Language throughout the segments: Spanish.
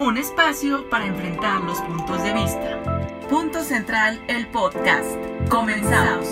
un espacio para enfrentar los puntos de vista. Punto Central, el podcast. Comenzamos.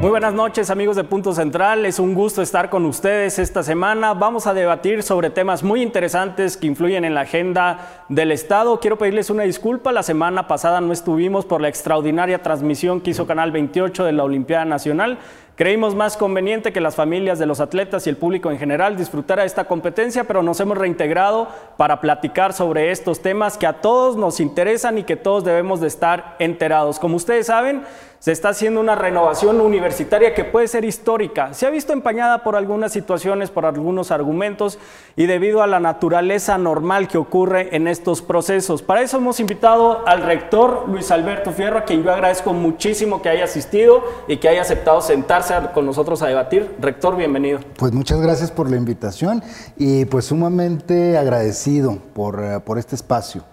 Muy buenas noches amigos de Punto Central, es un gusto estar con ustedes esta semana. Vamos a debatir sobre temas muy interesantes que influyen en la agenda del Estado. Quiero pedirles una disculpa, la semana pasada no estuvimos por la extraordinaria transmisión que hizo Canal 28 de la Olimpiada Nacional. Creímos más conveniente que las familias de los atletas y el público en general disfrutara esta competencia, pero nos hemos reintegrado para platicar sobre estos temas que a todos nos interesan y que todos debemos de estar enterados. Como ustedes saben, se está haciendo una renovación universitaria que puede ser histórica. Se ha visto empañada por algunas situaciones, por algunos argumentos y debido a la naturaleza normal que ocurre en estos procesos. Para eso hemos invitado al rector Luis Alberto Fierro, a quien yo agradezco muchísimo que haya asistido y que haya aceptado sentarse con nosotros a debatir. Rector, bienvenido. Pues muchas gracias por la invitación y pues sumamente agradecido por, eh, por este espacio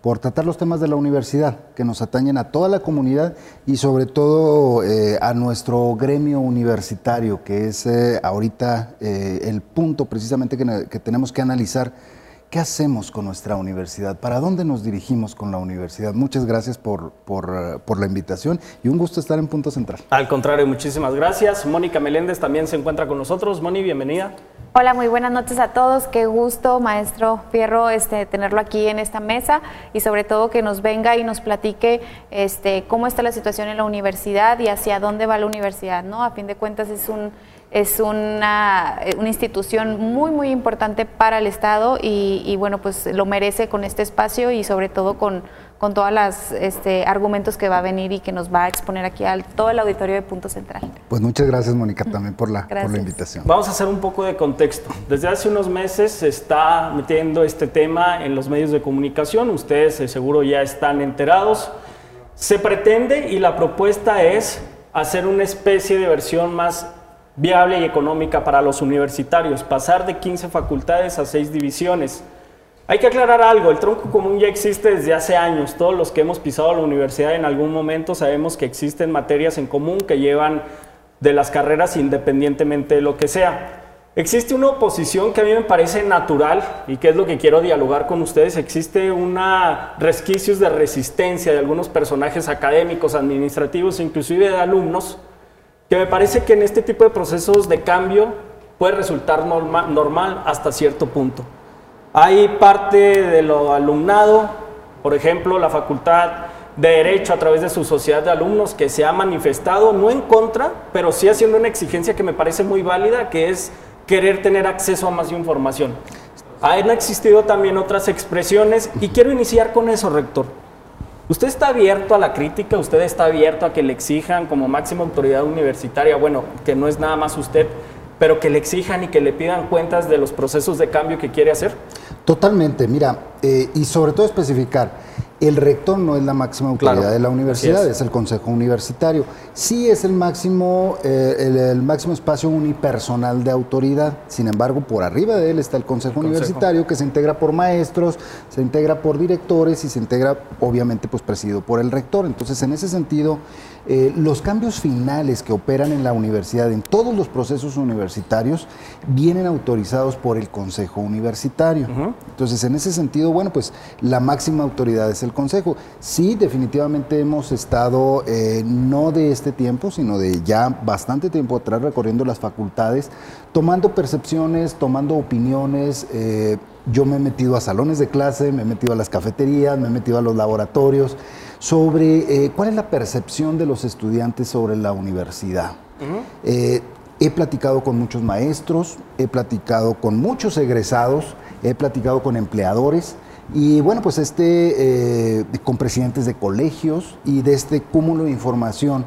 por tratar los temas de la universidad que nos atañen a toda la comunidad y sobre todo eh, a nuestro gremio universitario, que es eh, ahorita eh, el punto precisamente que, que, tenemos que analizar. ¿Qué hacemos con nuestra universidad? ¿Para dónde nos dirigimos con la universidad? Muchas gracias por, por, por la invitación y un gusto estar en Punto Central. Al contrario, muchísimas gracias. Mónica Meléndez también se encuentra con nosotros. Moni, bienvenida. Hola, muy buenas noches a todos. Qué gusto, maestro Fierro, este, tenerlo aquí en esta mesa y sobre todo que nos venga y nos platique este, cómo está la situación en la universidad y hacia dónde va la universidad. ¿no? A fin de cuentas es un es una, una, institución muy, muy importante para el Estado y, y, bueno, pues lo merece con este espacio y sobre todo con, con todos los este, argumentos que va a venir y que nos va a exponer aquí a todo el auditorio de Punto Central. Pues muchas gracias, Mónica, también por la, por la invitación. Vamos a hacer un poco de contexto. Desde hace unos meses se está metiendo este tema en los medios de comunicación, ustedes eh, seguro ya están enterados. Se pretende y la propuesta es hacer una especie de versión más viable y económica para los universitarios, pasar de 15 facultades a 6 divisiones. Hay que aclarar algo, el tronco común ya existe desde hace años. Todos los que hemos pisado la universidad en algún momento sabemos que existen materias en común que llevan de las carreras independientemente de lo que sea. Existe una oposición que a mí me parece natural y que es lo que quiero dialogar con ustedes. Existe una resquicios de resistencia de algunos personajes académicos, administrativos, inclusive de alumnos, que me parece que en este tipo de procesos de cambio puede resultar norma, normal hasta cierto punto. Hay parte de lo alumnado, por ejemplo, la Facultad de Derecho a través de su sociedad de alumnos que se ha manifestado, no en contra, pero sí haciendo una exigencia que me parece muy válida, que es querer tener acceso a más información. Han existido también otras expresiones y quiero iniciar con eso, rector. ¿Usted está abierto a la crítica? ¿Usted está abierto a que le exijan como máxima autoridad universitaria, bueno, que no es nada más usted, pero que le exijan y que le pidan cuentas de los procesos de cambio que quiere hacer? Totalmente, mira, eh, y sobre todo especificar, el rector no es la máxima autoridad claro, de la universidad, es. es. el consejo universitario. Sí es el máximo, eh, el, el, máximo espacio unipersonal de autoridad. Sin embargo, por arriba de él está el consejo, el universitario consejo. que se integra por maestros, se integra por directores y se integra, obviamente, pues presidido por el rector. Entonces, en ese sentido, eh, los cambios finales que operan en la universidad, en todos los procesos universitarios, vienen autorizados por el consejo universitario. Uh -huh. Entonces, en ese sentido, bueno, pues la máxima autoridad es el consejo. Sí, definitivamente hemos estado, eh, no de este tiempo, sino de ya bastante tiempo atrás, recorriendo las facultades, tomando percepciones, tomando opiniones. Eh, yo me he metido a salones de clase, me he metido a las cafeterías, me he metido a los laboratorios, sobre eh, cuál es la percepción de los estudiantes sobre la universidad. Uh -huh. he platicado con muchos maestros, he platicado con muchos egresados, he platicado con empleadores y bueno, pues este, eh, con presidentes de colegios y de este cúmulo de información.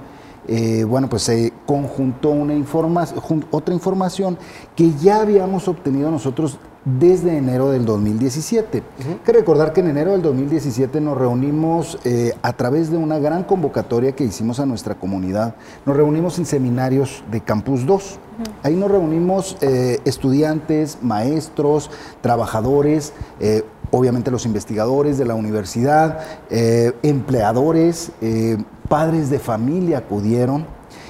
Eh, bueno, pues se conjuntó una informa otra información que ya habíamos obtenido nosotros desde enero del 2017. Uh -huh. Hay que recordar que en enero del 2017 nos reunimos eh, a través de una gran convocatoria que hicimos a nuestra comunidad. Nos reunimos en seminarios de Campus 2. Uh -huh. Ahí nos reunimos eh, estudiantes, maestros, trabajadores, obviamente los investigadores de la universidad, empleadores, padres de familia acudieron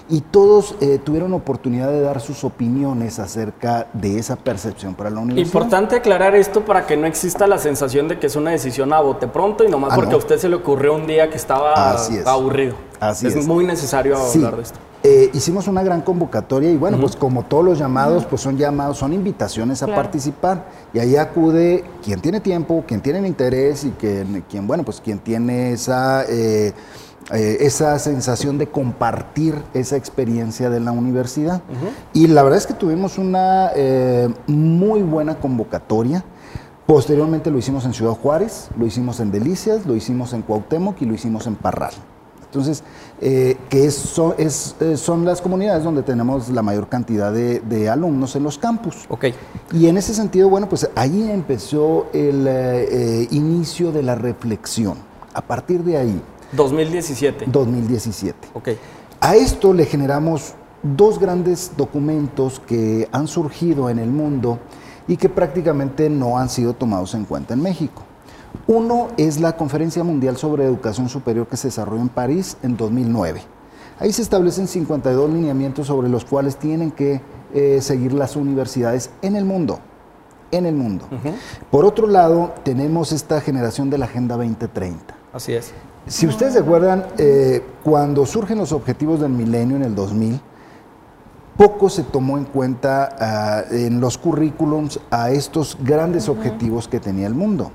y todos eh, tuvieron oportunidad de dar sus opiniones acerca de esa percepción para la universidad. Importante aclarar esto para que no exista la sensación de que es una decisión a bote pronto y nomás Ah, porque no. a usted se le ocurrió un día que estaba Así es. aburrido. Así es, es. muy necesario Sí. hablar de esto. Eh, hicimos una gran convocatoria y bueno, pues como todos los llamados, pues son llamados, son invitaciones a Claro. participar. Y ahí acude quien tiene tiempo, quien tiene interés y quien, quien bueno, pues quien tiene esa, eh, eh, esa sensación de compartir esa experiencia de la universidad. Y la verdad es que tuvimos una eh, muy buena convocatoria. Posteriormente lo hicimos en Ciudad Juárez, lo hicimos en Delicias, lo hicimos en Cuauhtémoc y lo hicimos en Parral. Entonces, eh, que es- son, es, eh, son las comunidades donde tenemos la mayor cantidad de, de alumnos en los campus. Ok. Y en ese sentido, bueno, pues ahí empezó el eh, inicio de la reflexión. A partir de ahí, 2017. 2017. Ok. A esto le generamos dos grandes documentos que han surgido en el mundo y que prácticamente no han sido tomados en cuenta en México. Uno es la Conferencia Mundial sobre Educación Superior que se desarrolló en París en 2009. Ahí se establecen 52 lineamientos sobre los cuales tienen que eh, seguir las universidades en el mundo. En el mundo. Por otro lado, tenemos esta generación de la Agenda 2030. Así es. Si ustedes recuerdan, eh, cuando surgen los objetivos del milenio en el 2000, poco se tomó en cuenta ah, en los currículums a estos grandes objetivos que tenía el mundo.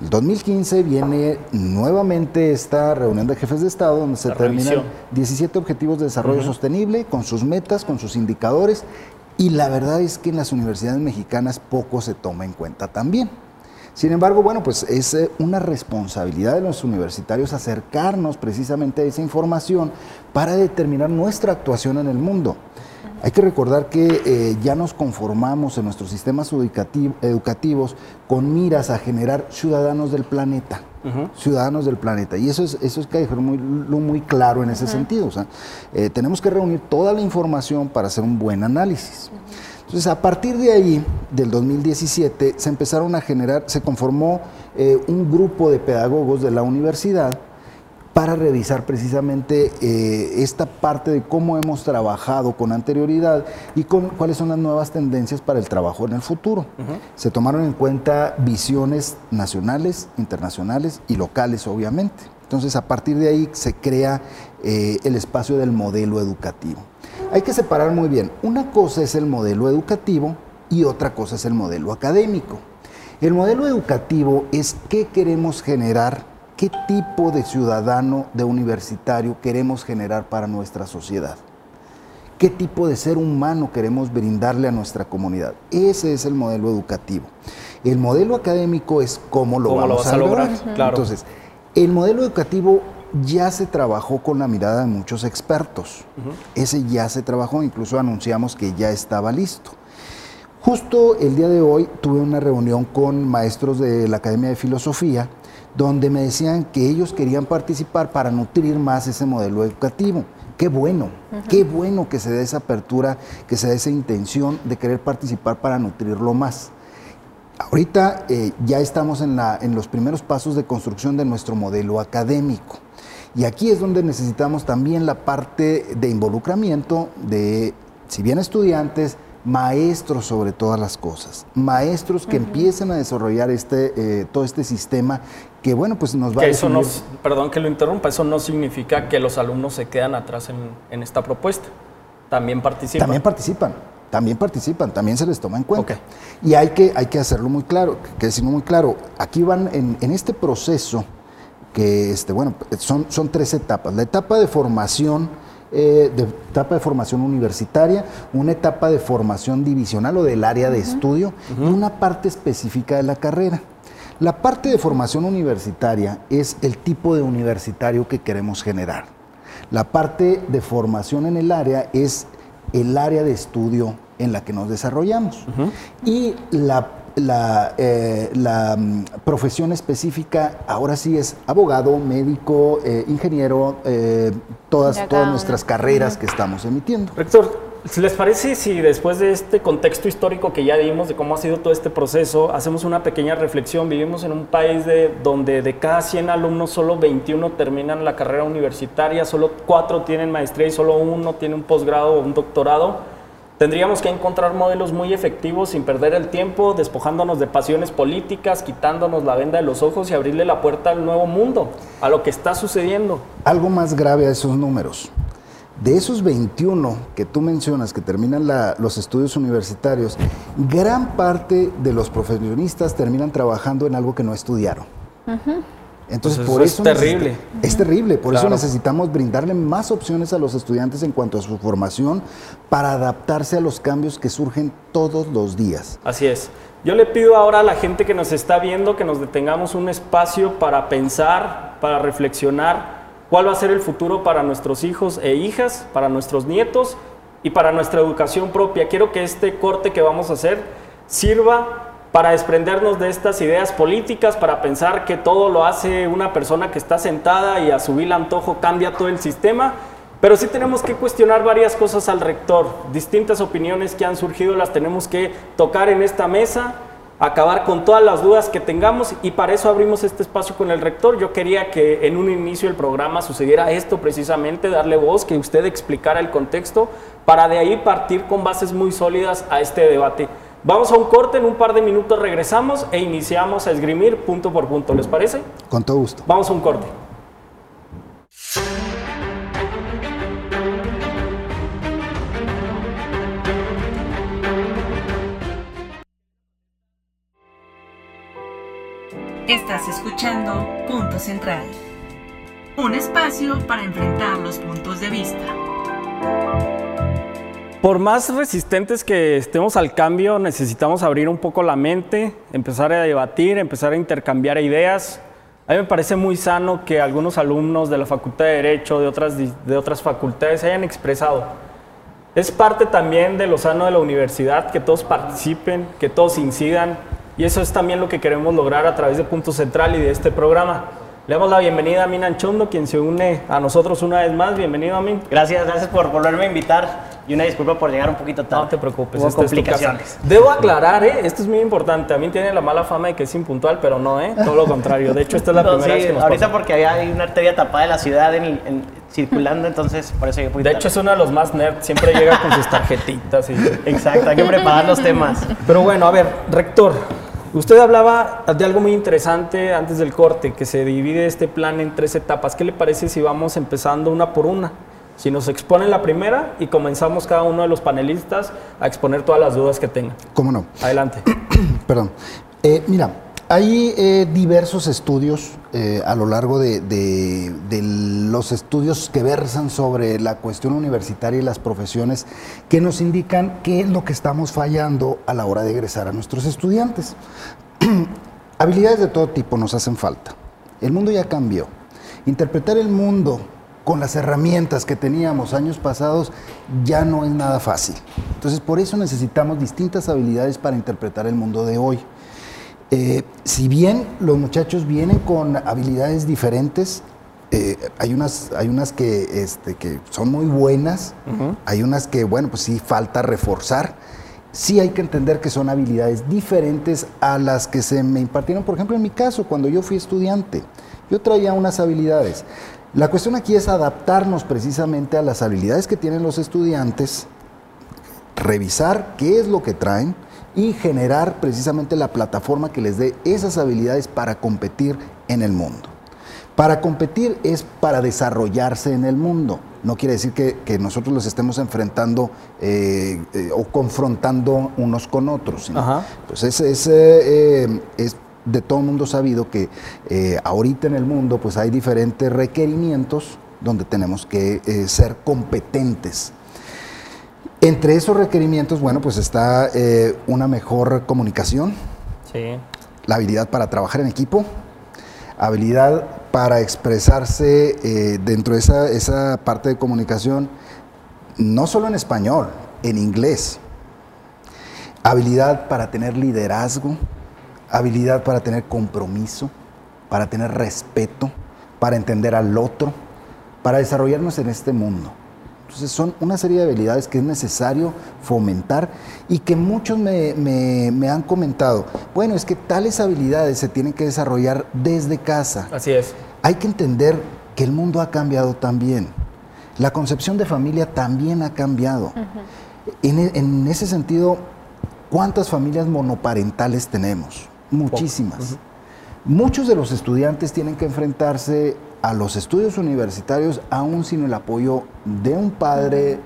En 2015 viene nuevamente esta reunión de jefes de Estado donde se terminan revisión. 17 objetivos de desarrollo sostenible con sus metas, con sus indicadores y la verdad es que en las universidades mexicanas poco se toma en cuenta también. Sin embargo, bueno, pues es eh, una responsabilidad de los universitarios acercarnos precisamente a esa información para determinar nuestra actuación en el mundo. Hay que recordar que eh, ya nos conformamos en nuestros sistemas educati- educativos con miras a generar ciudadanos del planeta. Ciudadanos del planeta. Y eso es, eso es que dejar muy, muy claro en ese sentido. O sea, eh, tenemos que reunir toda la información para hacer un buen análisis. Entonces, a partir de ahí, del 2017, se empezaron a generar, se conformó eh, un grupo de pedagogos de la universidad para revisar precisamente eh, esta parte de cómo hemos trabajado con anterioridad y con cuáles son las nuevas tendencias para el trabajo en el futuro. Se tomaron en cuenta visiones nacionales, internacionales y locales, obviamente. Entonces, a partir de ahí se crea eh, el espacio del modelo educativo. Hay que separar muy bien. Una cosa es el modelo educativo y otra cosa es el modelo académico. El modelo educativo es qué queremos generar, qué tipo de ciudadano, de universitario queremos generar para nuestra sociedad. ¿Qué tipo de ser humano queremos brindarle a nuestra comunidad? Ese es el modelo educativo. El modelo académico es cómo lo ¿Cómo lo vamos vas a a lograr? Claro. Entonces, el modelo educativo ya se trabajó con la mirada de muchos expertos. Ese ya se trabajó, incluso anunciamos que ya estaba listo. Justo el día de hoy tuve una reunión con maestros de la Academia de Filosofía donde me decían que ellos querían participar para nutrir más ese modelo educativo. Qué bueno, qué bueno que se dé esa apertura, que se dé esa intención de querer participar para nutrirlo más. Ahorita eh, ya estamos en, la- en los primeros pasos de construcción de nuestro modelo académico. Y aquí es donde necesitamos también la parte de involucramiento de, si bien estudiantes, maestros sobre todas las cosas. Maestros que empiecen a desarrollar este, eh, todo este sistema que, bueno, pues nos va Que a eso no, perdón que lo interrumpa, eso no significa que los alumnos se quedan atrás en, en esta propuesta. También participan. También participan, también participan, también se les toma en cuenta. Y hay que, hay que hacerlo muy claro, que decirlo muy claro. Aquí van en, en este proceso, que este, bueno, son, son tres etapas. La etapa de formación, eh, de etapa de formación universitaria, una etapa de formación divisional o del área de estudio, y una parte específica de la carrera. La parte de formación universitaria es el tipo de universitario que queremos generar. La parte de formación en el área es el área de estudio en la que nos desarrollamos. Y la, la, eh, la, mm, profesión específica ahora sí es abogado, médico, eh, ingeniero, eh, todas, todas nuestras carreras que estamos emitiendo. Rector, ¿Les parece si después de este contexto histórico que ya dimos de cómo ha sido todo este proceso, hacemos una pequeña reflexión? Vivimos en un país de, donde de cada 100 alumnos solo 21 terminan la carrera universitaria, solo 4 tienen maestría y solo uno tiene un posgrado o un doctorado. Tendríamos que encontrar modelos muy efectivos sin perder el tiempo, despojándonos de pasiones políticas, quitándonos la venda de los ojos y abrirle la puerta al nuevo mundo, a lo que está sucediendo. Algo más grave a esos números. De esos 21 que tú mencionas que terminan los estudios universitarios, gran parte de los profesionistas terminan trabajando en algo que no estudiaron. Entonces, por eso, es terrible. Es terrible, por eso necesitamos brindarle más opciones a los estudiantes en cuanto a su formación para adaptarse a los cambios que surgen todos los días. Así es. Yo le pido ahora a la gente que nos está viendo que nos detengamos un espacio para pensar, para reflexionar cuál va a ser el futuro para nuestros hijos e hijas, para nuestros nietos y para nuestra educación propia. Quiero que este corte que vamos a hacer sirva para desprendernos de estas ideas políticas, para pensar que todo lo hace una persona que está sentada y a su vil antojo cambia todo el sistema. Pero sí tenemos que cuestionar varias cosas al rector. Distintas opiniones que han surgido las tenemos que tocar en esta mesa, acabar con todas las dudas que tengamos y para eso abrimos este espacio con el rector. Yo quería que en un inicio del programa sucediera esto precisamente, darle voz, que usted explicara el contexto, para de ahí partir con bases muy sólidas a este debate. Vamos a un corte, en un par de minutos regresamos e iniciamos a esgrimir punto por punto, ¿les parece? Con todo gusto. Vamos a un corte. Estás escuchando Punto Central, un espacio para enfrentar los puntos de vista. Por más resistentes que estemos al cambio, necesitamos abrir un poco la mente, empezar a debatir, empezar a intercambiar ideas. A mí me parece muy sano que algunos alumnos de la Facultad de Derecho, de otras, de otras facultades, hayan expresado. Es parte también de lo sano de la universidad, que todos participen, que todos incidan, y eso es también lo que queremos lograr a través de Punto Central y de este programa. Le damos la bienvenida a Minan Chondo, quien se une a nosotros una vez más. Bienvenido a mí. Gracias, gracias por volverme a invitar. Y una disculpa por llegar un poquito tarde. No te preocupes, Hubo complicaciones. Debo aclarar, ¿eh? esto es muy importante. A mí tiene la mala fama de que es impuntual, pero no, ¿eh? Todo lo contrario. De hecho, esta es la primera vez que nos Ahorita porque hay una arteria tapada de la ciudad en, circulando, entonces por eso De hecho, es uno de los más nerds. Siempre llega con sus tarjetitas. Y... Exacto, hay que preparar los temas. Pero bueno, a ver, rector. Usted hablaba de algo muy interesante antes del corte, que se divide este plan en tres etapas. ¿Qué le parece si vamos empezando una por una? Si nos exponen la primera y comenzamos cada uno de los panelistas a exponer todas las dudas que tengan. ¿Cómo no? Adelante. Perdón. Eh, mira, hay eh, diversos estudios eh, a lo largo de, los estudios que versan sobre la cuestión universitaria y las profesiones que nos indican qué es lo que estamos fallando a la hora de egresar a nuestros estudiantes. Habilidades de todo tipo nos hacen falta. El mundo ya cambió. Interpretar el mundo con las herramientas que teníamos años pasados ya no es nada fácil. Entonces, por eso necesitamos distintas habilidades para interpretar el mundo de hoy. Eh, si bien los muchachos vienen con habilidades diferentes, eh, hay, unas, hay unas que, este, que son muy buenas, hay unas que, bueno, pues sí falta reforzar. Sí hay que entender que son habilidades diferentes a las que se me impartieron, por ejemplo, en mi caso, cuando yo fui estudiante. Yo traía unas habilidades. La cuestión aquí es adaptarnos precisamente a las habilidades que tienen los estudiantes, revisar qué es lo que traen y generar precisamente la plataforma que les dé esas habilidades para competir en el mundo. Para competir es para desarrollarse en el mundo. No quiere decir que, nosotros los estemos enfrentando eh, eh, o confrontando unos con otros. Pues es, es, eh, es de todo mundo sabido que ahorita en el mundo pues hay diferentes requerimientos donde tenemos que ser competentes. Entre esos requerimientos, bueno, pues está eh, una mejor comunicación, la habilidad para trabajar en equipo, habilidad para expresarse dentro de esa, esa parte de comunicación, no solo en español, en inglés, habilidad para tener liderazgo, habilidad para tener compromiso, para tener respeto, para entender al otro, para desarrollarnos en este mundo. Entonces son una serie de habilidades que es necesario fomentar y que muchos me, me, han comentado, bueno, es que tales habilidades se tienen que desarrollar desde casa. Así es. Hay que entender que el mundo ha cambiado también. La concepción de familia también ha cambiado. e, en, ese sentido, ¿cuántas familias monoparentales tenemos? Muchísimas. Muchos de los estudiantes tienen que enfrentarse a los estudios universitarios aún sin el apoyo de un padre.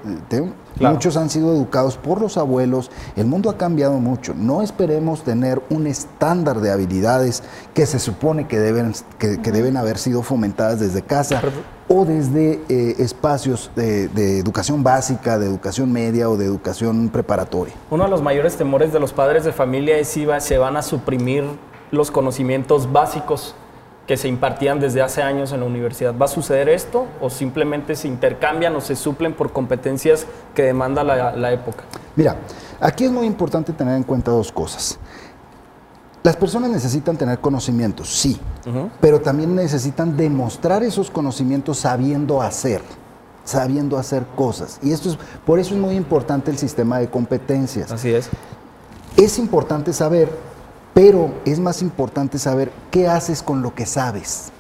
Muchos han sido educados por los abuelos. El mundo ha cambiado mucho. No esperemos tener un estándar de habilidades que se supone que deben, que, deben haber sido fomentadas desde casa o desde eh, espacios de, de, educación básica, de educación media o de educación preparatoria. Uno de los mayores temores de los padres de familia es si se van a suprimir los conocimientos básicos que se impartían desde hace años en la universidad. ¿Va a suceder esto o simplemente se intercambian o se suplen por competencias que demanda la, época? Mira, aquí es muy importante tener en cuenta dos cosas. Las personas necesitan tener conocimientos, sí, pero también necesitan demostrar esos conocimientos sabiendo hacer, sabiendo hacer cosas. Y esto es, por eso es muy importante el sistema de competencias. Así es. Es importante saber pero es más importante saber qué haces con lo que sabes.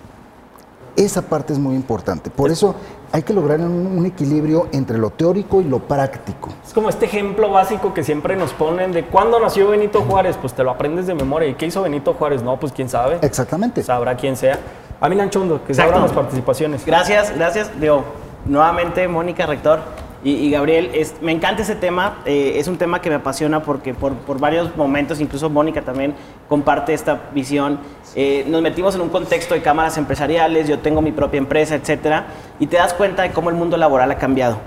Esa parte es muy importante. Por eso hay que lograr un, equilibrio entre lo teórico y lo práctico. Es como este ejemplo básico que siempre nos ponen de cuándo nació Benito Juárez, pues te lo aprendes de memoria. ¿Y qué hizo Benito Juárez? No, pues quién sabe. Exactamente. Sabrá quién sea. A mí Chondo, que se abran las participaciones. Gracias, gracias. Digo, nuevamente, Mónica, rector. Y, Gabriel, me encanta ese tema, eh, es un tema que me apasiona porque por, varios momentos, incluso Mónica también comparte esta visión. Eh, nos metimos en un contexto de cámaras empresariales, yo tengo mi propia empresa, etcétera, y te das cuenta de cómo el mundo laboral ha cambiado.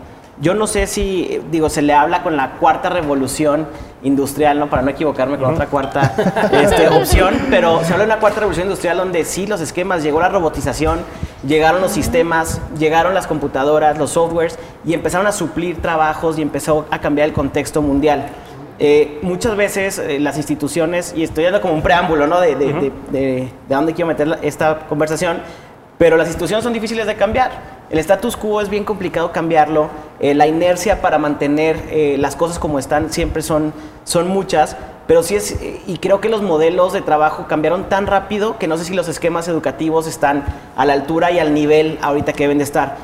Yo no sé si, digo, se le habla con la cuarta revolución industrial, ¿no? Para no equivocarme con otra cuarta este, opción, pero se habla de una cuarta revolución industrial donde sí los esquemas, llegó la robotización, llegaron los sistemas, llegaron las computadoras, los softwares y empezaron a suplir trabajos y empezó a cambiar el contexto mundial. Eh, muchas veces eh, las instituciones, y estoy dando como un preámbulo, ¿no? De, de, de dónde quiero meter esta conversación, pero las instituciones son difíciles de cambiar. El status quo es bien complicado cambiarlo. Eh, la inercia para mantener eh, las cosas como están siempre son, son muchas. Pero sí es, eh, y creo que los modelos de trabajo cambiaron tan rápido que no sé si los esquemas educativos están a la altura y al nivel ahorita que deben de estar.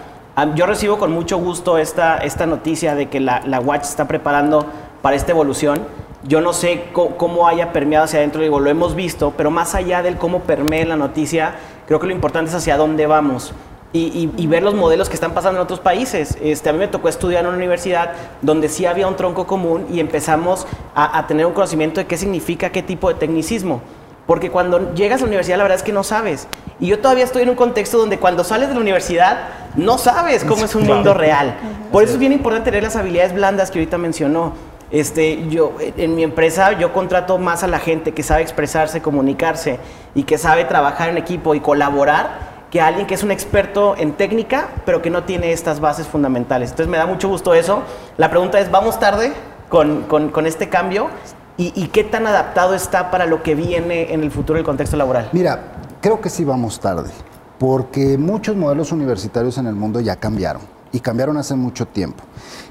yo recibo con mucho gusto esta, esta noticia de que la, la Watch está preparando para esta evolución. Yo no sé cómo, haya permeado hacia adentro, digo, lo hemos visto, pero más allá del cómo permea la noticia, creo que lo importante es hacia dónde vamos. Y, ver los modelos que están pasando en otros países. Este, a mí me tocó estudiar en una universidad donde sí había un tronco común y empezamos a, tener un conocimiento de qué significa qué tipo de tecnicismo. Porque cuando llegas a la universidad la verdad es que no sabes. Y yo todavía estoy en un contexto donde cuando sales de la universidad no sabes cómo es un mundo real. Por eso es bien importante tener las habilidades blandas que ahorita mencionó. Este, yo, en mi empresa yo contrato más a la gente que sabe expresarse, comunicarse y que sabe trabajar en equipo y colaborar que a alguien que es un experto en técnica, pero que no tiene estas bases fundamentales. Entonces me da mucho gusto eso. La pregunta es, ¿vamos tarde con, con, este cambio? ¿Y, ¿Y, qué tan adaptado está para lo que viene en el futuro del contexto laboral? Mira, creo que sí vamos tarde, porque muchos modelos universitarios en el mundo ya cambiaron y cambiaron hace mucho tiempo.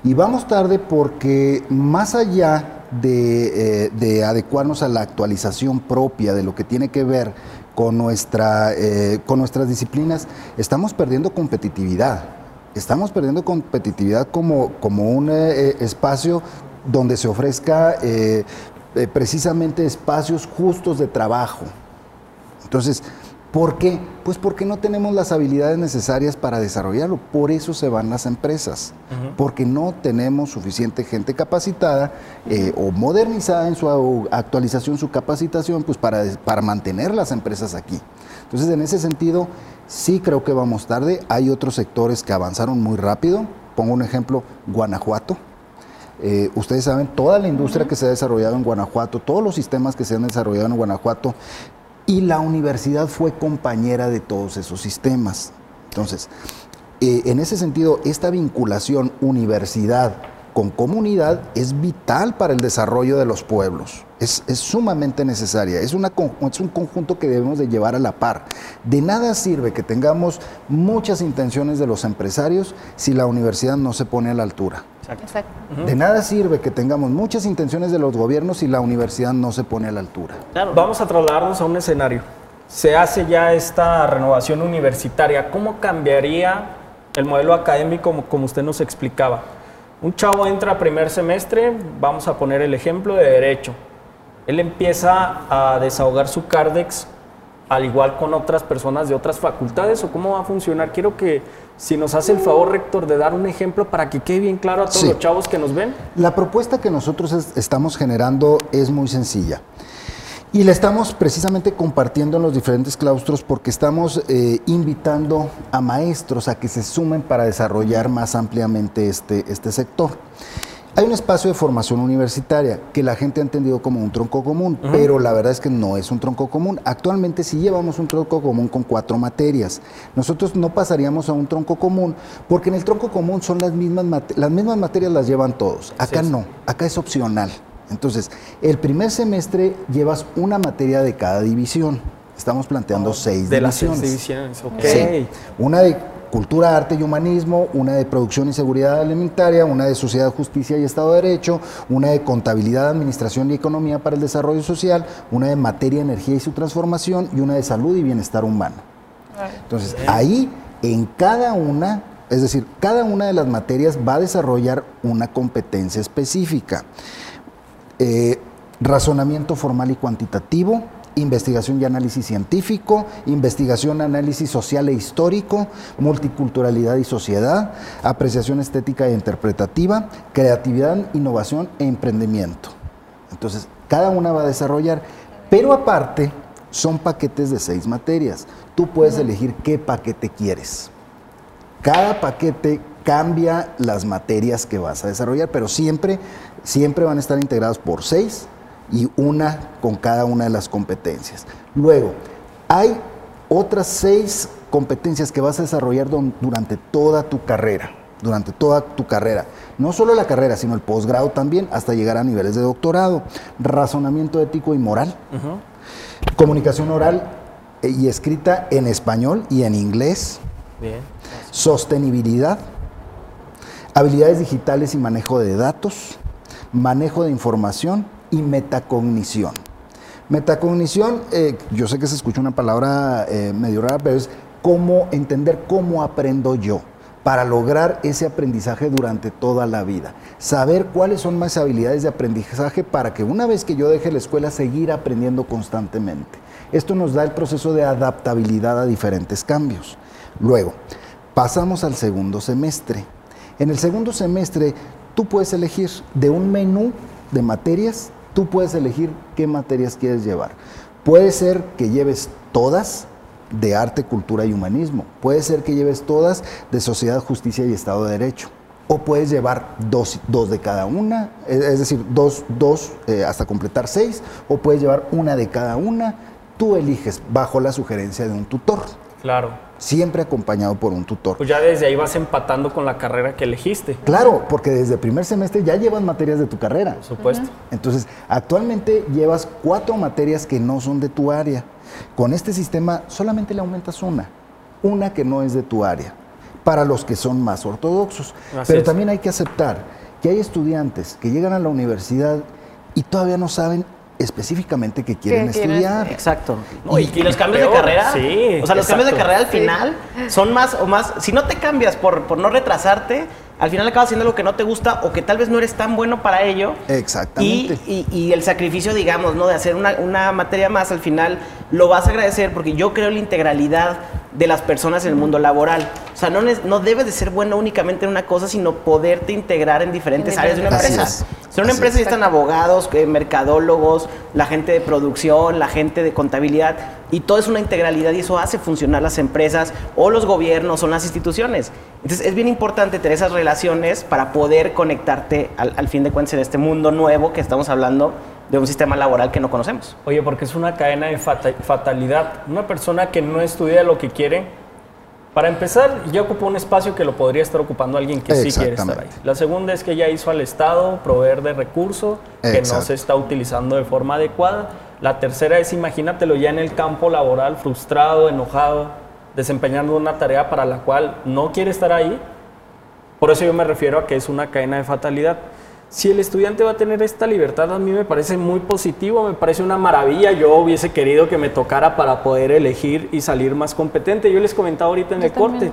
Y vamos tarde porque más allá eh, de, adecuarnos a la actualización propia de lo que tiene que ver con, nuestra, eh, con nuestras disciplinas, estamos perdiendo competitividad. Estamos perdiendo competitividad como, como un eh, espacio donde se ofrezca precisamente espacios justos de trabajo. Entonces, ¿Por qué? Pues porque no tenemos las habilidades necesarias para desarrollarlo. Por eso se van las empresas. Porque no tenemos suficiente gente capacitada eh, o modernizada en su actualización, su capacitación, pues para, para mantener las empresas aquí. Entonces, en ese sentido, sí creo que vamos tarde. Hay otros sectores que avanzaron muy rápido. Pongo un ejemplo, Guanajuato. Eh, ustedes saben, toda la industria que se ha desarrollado en Guanajuato, todos los sistemas que se han desarrollado en Guanajuato, y la universidad fue compañera de todos esos sistemas. Entonces, eh, en ese sentido, esta vinculación universidad con comunidad es vital para el desarrollo de los pueblos. Es, sumamente necesaria. Es, una, es un conjunto que debemos de llevar a la par. De nada sirve que tengamos muchas intenciones de los empresarios si la universidad no se pone a la altura. Exacto. De nada sirve que tengamos muchas intenciones de los gobiernos si la universidad no se pone a la altura. Vamos a trasladarnos a un escenario. Se hace ya esta renovación universitaria. ¿Cómo cambiaría el modelo académico como usted nos explicaba? Un chavo entra a primer semestre, vamos a poner el ejemplo de derecho. Él empieza a desahogar su cardex al igual con otras personas de otras facultades o cómo va a funcionar. Quiero que si nos hace el favor, rector, de dar un ejemplo para que quede bien claro a todos los chavos que nos ven. La propuesta que nosotros estamos generando es muy sencilla. Y la estamos precisamente compartiendo en los diferentes claustros porque estamos eh, invitando a maestros a que se sumen para desarrollar más ampliamente este, este sector. Hay un espacio de formación universitaria que la gente ha entendido como un tronco común, pero la verdad es que no es un tronco común. Actualmente sí llevamos un tronco común con cuatro materias. Nosotros no pasaríamos a un tronco común porque en el tronco común son las mismas, las mismas materias las llevan todos. Acá no, acá es opcional. Entonces, el primer semestre llevas una materia de cada división. Estamos planteando oh, seis de divisiones. Las seis divisiones, ok. Una de cultura, arte y humanismo, una de producción y seguridad alimentaria, una de sociedad, justicia y Estado de Derecho, una de contabilidad, administración y economía para el desarrollo social, una de materia, energía y su transformación y una de salud y bienestar humano. Entonces, ahí en cada una, es decir, cada una de las materias va a desarrollar una competencia específica. Eh, razonamiento formal y cuantitativo, investigación y análisis científico, investigación, análisis social e histórico, multiculturalidad y sociedad, apreciación estética e interpretativa, creatividad, innovación e emprendimiento. Entonces, cada una va a desarrollar, pero aparte son paquetes de seis materias. Tú puedes elegir qué paquete quieres. Cada paquete cambia las materias que vas a desarrollar, pero siempre siempre van a estar integrados por seis y una con cada una de las competencias. Luego, hay otras seis competencias que vas a desarrollar durante toda tu carrera, durante toda tu carrera. No solo la carrera, sino el posgrado también, hasta llegar a niveles de doctorado. Razonamiento ético y moral. Comunicación oral eh, y escrita en español y en inglés. Sostenibilidad. Habilidades digitales y manejo de datos manejo de información y metacognición. Metacognición, eh, yo sé que se escucha una palabra eh, medio rara, pero es cómo entender cómo aprendo yo para lograr ese aprendizaje durante toda la vida. Saber cuáles son mis habilidades de aprendizaje para que una vez que yo deje la escuela seguir aprendiendo constantemente. Esto nos da el proceso de adaptabilidad a diferentes cambios. Luego, pasamos al segundo semestre. En el segundo semestre tú puedes elegir de un menú de materias, tú puedes elegir qué materias quieres llevar. Puede ser que lleves todas de arte, cultura y humanismo. Puede ser que lleves todas de sociedad, justicia y Estado de Derecho. O puedes llevar dos, de cada una, es decir, dos, dos eh, hasta completar seis, o puedes llevar una de cada una. Tú eliges bajo la sugerencia de un tutor. Claro siempre acompañado por un tutor. Pues ya desde ahí vas empatando con la carrera que elegiste. Claro, porque desde el primer semestre ya llevas materias de tu carrera. Por supuesto. Entonces, actualmente llevas cuatro materias que no son de tu área. Con este sistema solamente le aumentas una, una que no es de tu área, para los que son más ortodoxos. Pero también hay que aceptar que hay estudiantes que llegan a la universidad y todavía no saben específicamente que quieren estudiar. Exacto. y, los cambios de carrera, sí, o sea, los cambios de carrera al final son más o más, si no te cambias por, por no retrasarte, al final acabas haciendo lo que no te gusta o que tal vez no eres tan bueno para ello. Exactamente. Y, y, el sacrificio, digamos, ¿no? De hacer una, una, materia más, al final lo vas a agradecer porque yo creo la integralidad de las personas en el mundo laboral. O sea, no, no debes de ser bueno únicamente en una cosa, sino poderte integrar en diferentes áreas de una empresa. Si en una empresa están abogados, eh, mercadólogos, la gente de producción, la gente de contabilidad, y todo es una integralidad y eso hace funcionar las empresas o los gobiernos o las instituciones. Entonces es bien importante tener esas relaciones para poder conectarte al, al fin de cuentas en este mundo nuevo que estamos hablando de un sistema laboral que no conocemos. Oye, porque es una cadena de fatalidad. Una persona que no estudia lo que quiere, Para empezar, ya ocupó un espacio que lo podría estar ocupando alguien que sí quiere estar ahí. La segunda es que ya hizo al Estado proveer de recurso que no se está utilizando de forma adecuada. La tercera es, imagínatelo ya en el campo laboral, frustrado, enojado, desempeñando una tarea para la cual no quiere estar ahí. Por eso yo me refiero a que es una cadena de fatalidad. Si el estudiante va a tener esta libertad, a mí me parece muy positivo, me parece una maravilla. Yo hubiese querido que me tocara para poder elegir y salir más competente. Yo les comentaba ahorita en el corte.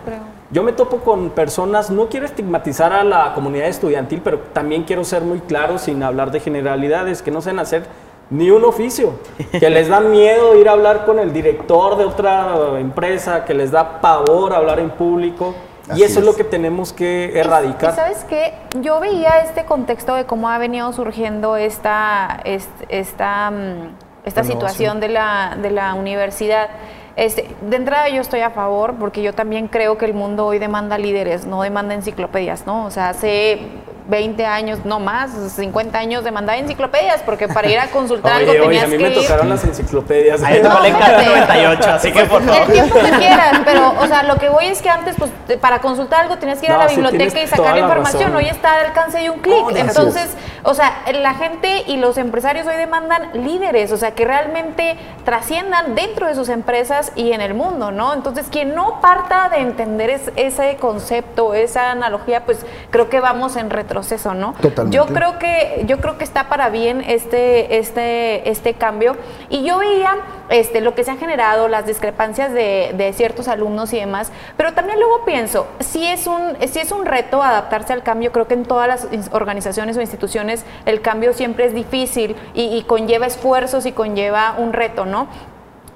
Yo me topo con personas, no quiero estigmatizar a la comunidad estudiantil, pero también quiero ser muy claro sin hablar de generalidades, que no sean hacer ni un oficio, que les da miedo ir a hablar con el director de otra empresa, que les da pavor hablar en público. y eso es. lo que tenemos que erradicar. Y, sabes qué, yo veía este contexto de cómo ha venido surgiendo esta, esta, mm, esta, situación de la, de la universidad. Este, de entrada yo estoy a favor porque yo también creo que el mundo hoy demanda líderes, no demanda enciclopedias, ¿no? O sea, hace 20 años, no más, 50 años de mandar enciclopedias, porque para ir a consultar algo tenías oye, a mí me tocaron las enciclopedias. Ahí te vale 98, así que por favor. El tiempo que quieras, pero, o sea, lo que voy es que antes, pues, para consultar algo tenías que ir a la biblioteca y sacar la información. Hoy está al alcance de un clic. Entonces, o sea, la gente y los empresarios hoy demandan líderes, o sea, que realmente trasciendan dentro de sus empresas y en el mundo, ¿no? Entonces, quien no parta de entender ese concepto, esa analogía, pues creo que vamos en retro proceso, ¿no? Totalmente. Yo creo que, yo creo que está para bien este, este, este cambio. Y yo veía este, lo que se ha generado, las discrepancias de, de, ciertos alumnos y demás, pero también luego pienso, si es, un, si es un reto adaptarse al cambio, creo que en todas las organizaciones o instituciones el cambio siempre es difícil y, y conlleva esfuerzos y conlleva un reto, ¿no?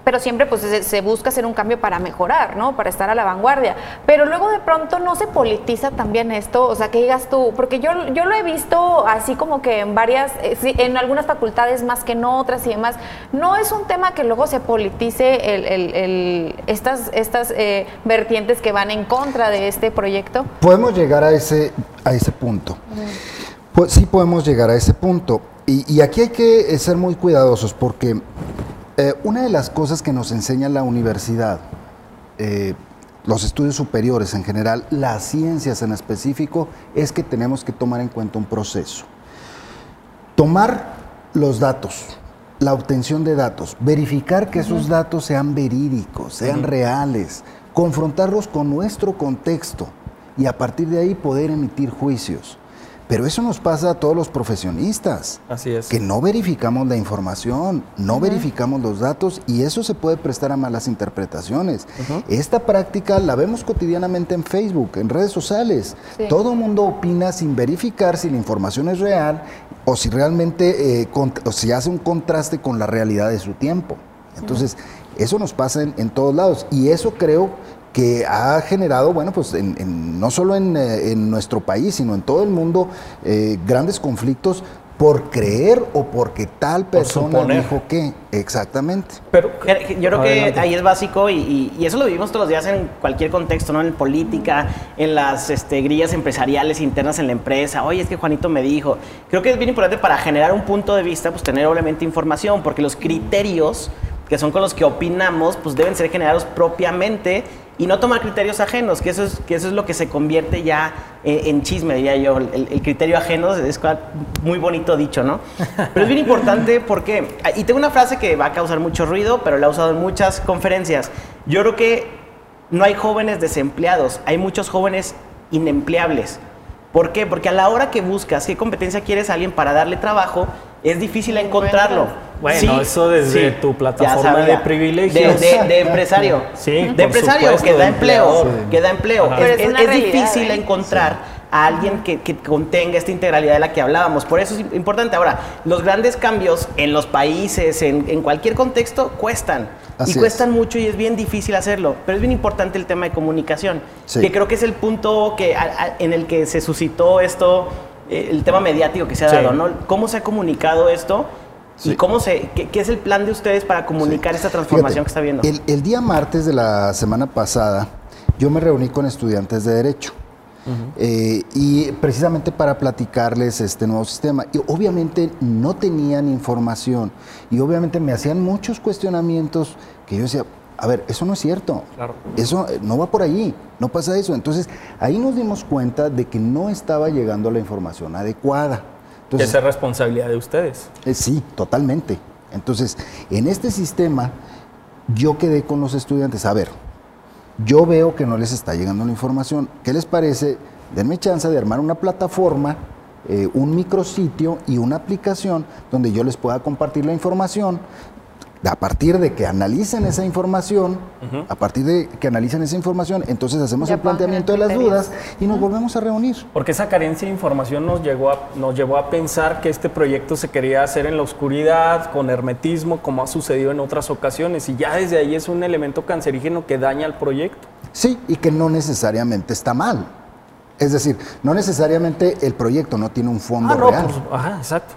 Pero siempre pues se, busca hacer un cambio para mejorar, ¿no? Para estar a la vanguardia. Pero luego de pronto no se politiza también esto, o sea, que digas tú, porque yo, yo lo he visto así como que en varias, eh, en algunas facultades más que en otras y demás, no es un tema que luego se politice el, estas, estas eh, vertientes que van en contra de este proyecto. Podemos llegar a ese, a ese punto. Pues sí podemos llegar a ese punto. Y, y aquí hay que ser muy cuidadosos porque eh, una de las cosas que nos enseña la universidad, eh, los estudios superiores en general, las ciencias en específico, es que tenemos que tomar en cuenta un proceso. Tomar los datos, la obtención de datos, verificar que esos datos sean verídicos, sean reales, confrontarlos con nuestro contexto y a partir de ahí poder emitir juicios. Pero eso nos pasa a todos los profesionistas. Así es. Que no verificamos la información, no verificamos los datos y eso se puede prestar a malas interpretaciones. Esta práctica la vemos cotidianamente en Facebook, en redes sociales. Todo el mundo opina sin verificar si la información es real o si realmente eh, o si hace un contraste con la realidad de su tiempo. Entonces, eso nos pasa en, en todos lados y eso creo que ha generado, bueno, pues no solo eh, en, nuestro país, sino en todo el mundo, eh, grandes conflictos por creer o porque tal persona dijo que. Exactamente. Pero yo creo que ahí es básico y, eso lo vivimos todos los días en cualquier contexto, ¿no? En política, en las este, grillas empresariales internas en la empresa. Oye, es que Juanito me dijo. Creo que es bien importante para generar un punto de vista, pues tener obviamente información, porque los criterios que son con los que opinamos, pues deben ser generados propiamente y no tomar criterios ajenos, que eso es, que eso es lo que se convierte ya eh, en chisme, diría yo. El, criterio ajeno es muy bonito dicho, ¿no? Pero es bien importante porque, y tengo una frase que va a causar mucho ruido, pero la he usado en muchas conferencias. Yo creo que no hay jóvenes desempleados, hay muchos jóvenes inempleables. ¿Por qué? Porque a la hora que buscas qué competencia quieres a alguien para darle trabajo, es difícil encontrarlo. Bueno, eso desde tu plataforma de privilegios. De, empresario. Sí, de empresario que da empleo. Que da empleo. Es, difícil ¿eh? encontrar a alguien que, contenga esta integralidad de la que hablábamos. Por eso es importante. Ahora, los grandes cambios en los países, en, cualquier contexto, cuestan. y cuestan mucho y es bien difícil hacerlo. Pero es bien importante el tema de comunicación, que creo que es el punto que, en el que se suscitó esto eh, el tema mediático que se ha dado, ¿no? ¿Cómo se ha comunicado esto? ¿Y cómo se, qué, es el plan de ustedes para comunicar esta transformación que está viendo? El, día martes de la semana pasada, yo me reuní con estudiantes de Derecho. Eh, y precisamente para platicarles este nuevo sistema. Y obviamente no tenían información y obviamente me hacían muchos cuestionamientos que yo decía, a ver, eso no es cierto. Eso eh, no va por ahí, no pasa eso. Entonces, ahí nos dimos cuenta de que no estaba llegando la información adecuada. Entonces, Esa es responsabilidad de ustedes. Eh, sí, totalmente. Entonces, en este sistema, yo quedé con los estudiantes, a ver, yo veo que no les está llegando la información. ¿Qué les parece? Denme chance de armar una plataforma, eh, un micrositio y una aplicación donde yo les pueda compartir la información. A partir de que analicen esa información, a partir de que analicen esa información, entonces hacemos el planteamiento de las dudas y nos volvemos a reunir. Porque esa carencia de información nos, llegó a, nos llevó a pensar que este proyecto se quería hacer en la oscuridad, con hermetismo, como ha sucedido en otras ocasiones, y ya desde ahí es un elemento cancerígeno que daña al proyecto. Sí, y que no necesariamente está mal. Es decir, no necesariamente el proyecto no tiene un fondo ah, real. ajá, exacto.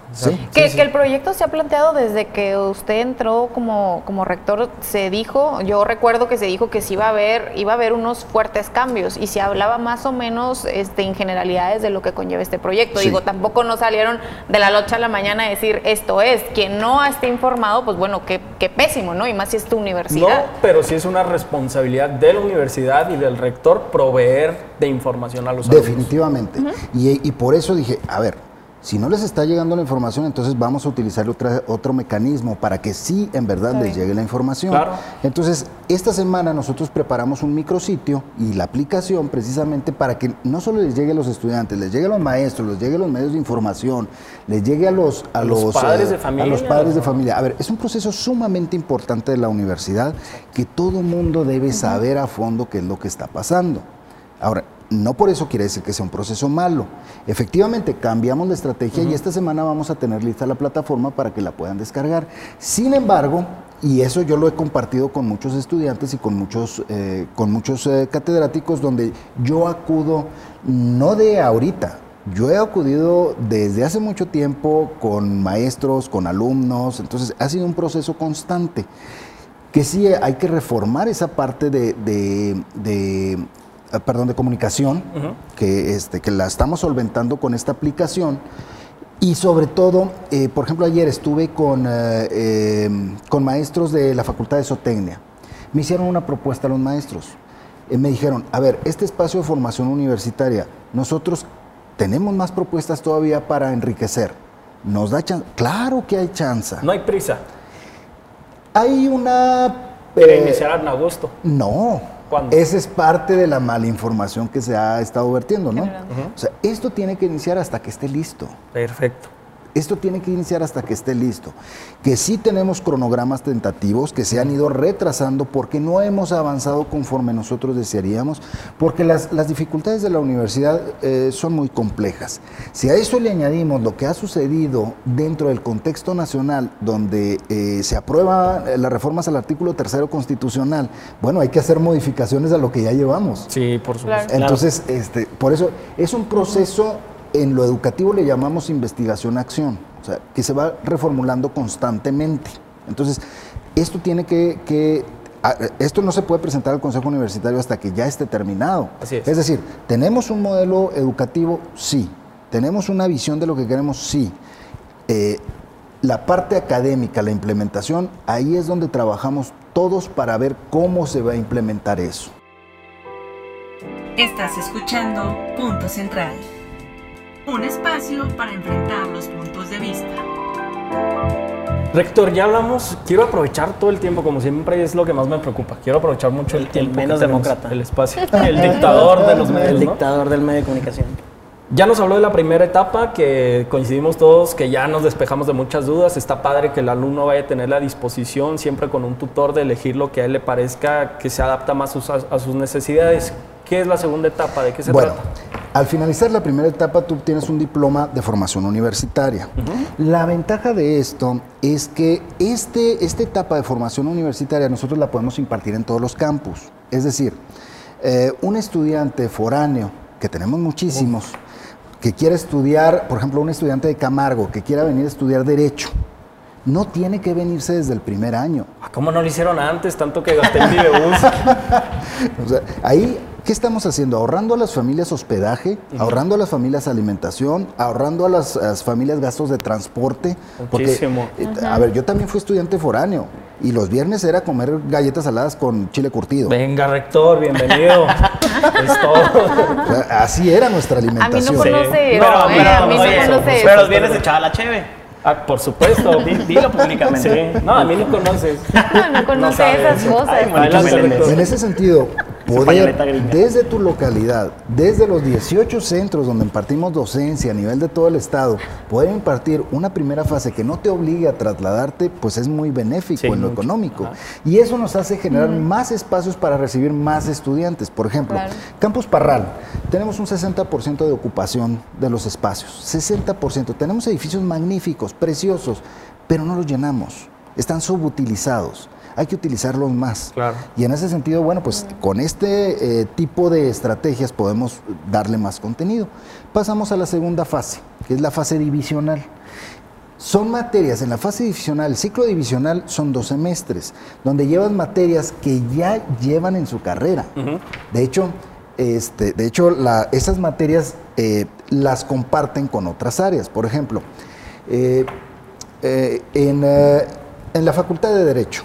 Que, el proyecto se ha planteado desde que usted entró como, como rector, se dijo, yo recuerdo que se dijo que sí iba a haber, iba a haber unos fuertes cambios y se hablaba más o menos este, en generalidades de lo que conlleva este proyecto. Digo, tampoco no salieron de la noche a la mañana a decir esto es. Quien no esté informado, pues bueno, qué, qué pésimo, ¿no? Y más si es tu universidad. No, pero sí es una responsabilidad de la universidad y del rector proveer de información a los Definitivamente. y, por eso dije, a ver, si no les está llegando la información, entonces vamos a utilizar otra, otro mecanismo para que sí, en verdad, les llegue la información. Entonces, esta semana nosotros preparamos un micrositio y la aplicación precisamente para que no solo les llegue a los estudiantes, les llegue a los maestros, les llegue a los medios de información, les llegue a los, a los, padres de familia. A los padres de familia. A ver, es un proceso sumamente importante de la universidad que todo mundo debe saber a fondo qué es lo que está pasando. Ahora, no por eso quiere decir que sea un proceso malo. Efectivamente, cambiamos la estrategia y esta semana vamos a tener lista la plataforma para que la puedan descargar. Sin embargo, y eso yo lo he compartido con muchos estudiantes y con muchos, eh, con muchos eh, catedráticos, donde yo acudo, no de ahorita, yo he acudido desde hace mucho tiempo con maestros, con alumnos, entonces ha sido un proceso constante que sí hay que reformar esa parte de eh, perdón, de comunicación, que, este, que la estamos solventando con esta aplicación. Y sobre todo, eh, por ejemplo, ayer estuve con, eh, con maestros de la Facultad de Zootecnia. Me hicieron una propuesta a los maestros. me dijeron, a ver, este espacio de formación universitaria, nosotros tenemos más propuestas todavía para enriquecer. ¿Nos da chance? Claro que hay chance. No hay prisa. Hay una... Para iniciar en agosto. No, esa es parte de la malinformación que se ha estado vertiendo, ¿no? O sea, esto tiene que iniciar hasta que esté listo. Perfecto. Esto tiene que iniciar hasta que esté listo. Que sí tenemos cronogramas tentativos que se han ido retrasando porque no hemos avanzado conforme nosotros desearíamos, porque las, dificultades de la universidad eh, son muy complejas. Si a eso le añadimos lo que ha sucedido dentro del contexto nacional, donde eh, se aprueban las reformas al artículo tercero constitucional, bueno, hay que hacer modificaciones a lo que ya llevamos. Sí, por supuesto. Entonces, este, por eso es un proceso en lo educativo le llamamos investigación-acción, o sea, que se va reformulando constantemente. Entonces, esto tiene que, esto no se puede presentar al Consejo Universitario hasta que ya esté terminado. es. decir, ¿tenemos un modelo educativo? Sí. ¿Tenemos una visión de lo que queremos? Sí. Eh, la parte académica, la implementación, ahí es donde trabajamos todos para ver cómo se va a implementar eso. Estás escuchando Punto Central un espacio para enfrentar los puntos de vista. Rector, ya hablamos, quiero aprovechar todo el tiempo, como siempre es lo que más me preocupa, quiero aprovechar mucho el, tiempo. El menos demócrata. El espacio. El dictador de los medios. El dictador del medio de comunicación. Ya nos habló de la primera etapa, que coincidimos todos, que ya nos despejamos de muchas dudas. Está padre que el alumno vaya a tener la disposición, siempre con un tutor, de elegir lo que a él le parezca que se adapta más a sus necesidades. ¿Qué es la segunda etapa? ¿De qué se bueno, trata? Al finalizar la primera etapa, tú tienes un diploma de formación universitaria. La ventaja de esto es que este, esta etapa de formación universitaria nosotros la podemos impartir en todos los campus. Es decir, eh, un estudiante foráneo, que tenemos muchísimos, que quiera estudiar, por ejemplo, un estudiante de Camargo que quiera venir a estudiar Derecho, no tiene que venirse desde el primer año. Ah, ¿Cómo no lo hicieron antes, tanto que gasté en o sea, ahí ¿Qué estamos haciendo? Ahorrando a las familias hospedaje, ahorrando a las familias alimentación, ahorrando a las, familias gastos de transporte. Muchísimo. Porque, eh, a ver, yo también fui estudiante foráneo y los viernes era comer galletas saladas con chile curtido. Venga, rector, bienvenido. es todo. así era nuestra alimentación. A mí no conoce eso, pero, pero, a mí no conoce Pero los viernes echaba la cheve. Ah, por supuesto. Dilo públicamente. Sí. No, a mí no conoces. no conoce esas cosas. en ese sentido, poder desde tu localidad, desde los 18 centros donde impartimos docencia a nivel de todo el estado, poder impartir una primera fase que no te obligue a trasladarte, pues es muy benéfico en lo económico. Y eso nos hace generar más espacios para recibir más estudiantes. Por ejemplo, Campus Parral, tenemos un 60% de ocupación de los espacios, 60%. Tenemos edificios magníficos, preciosos, pero no los llenamos, están subutilizados hay que utilizarlos más. Y en ese sentido, bueno, pues con este eh, tipo de estrategias podemos darle más contenido. Pasamos a la segunda fase, que es la fase divisional. Son materias, en la fase divisional, el ciclo divisional son dos semestres, donde llevan materias que ya llevan en su carrera. De hecho, este, de hecho esas materias eh, las comparten con otras áreas. Por ejemplo, eh, en en la Facultad de Derecho,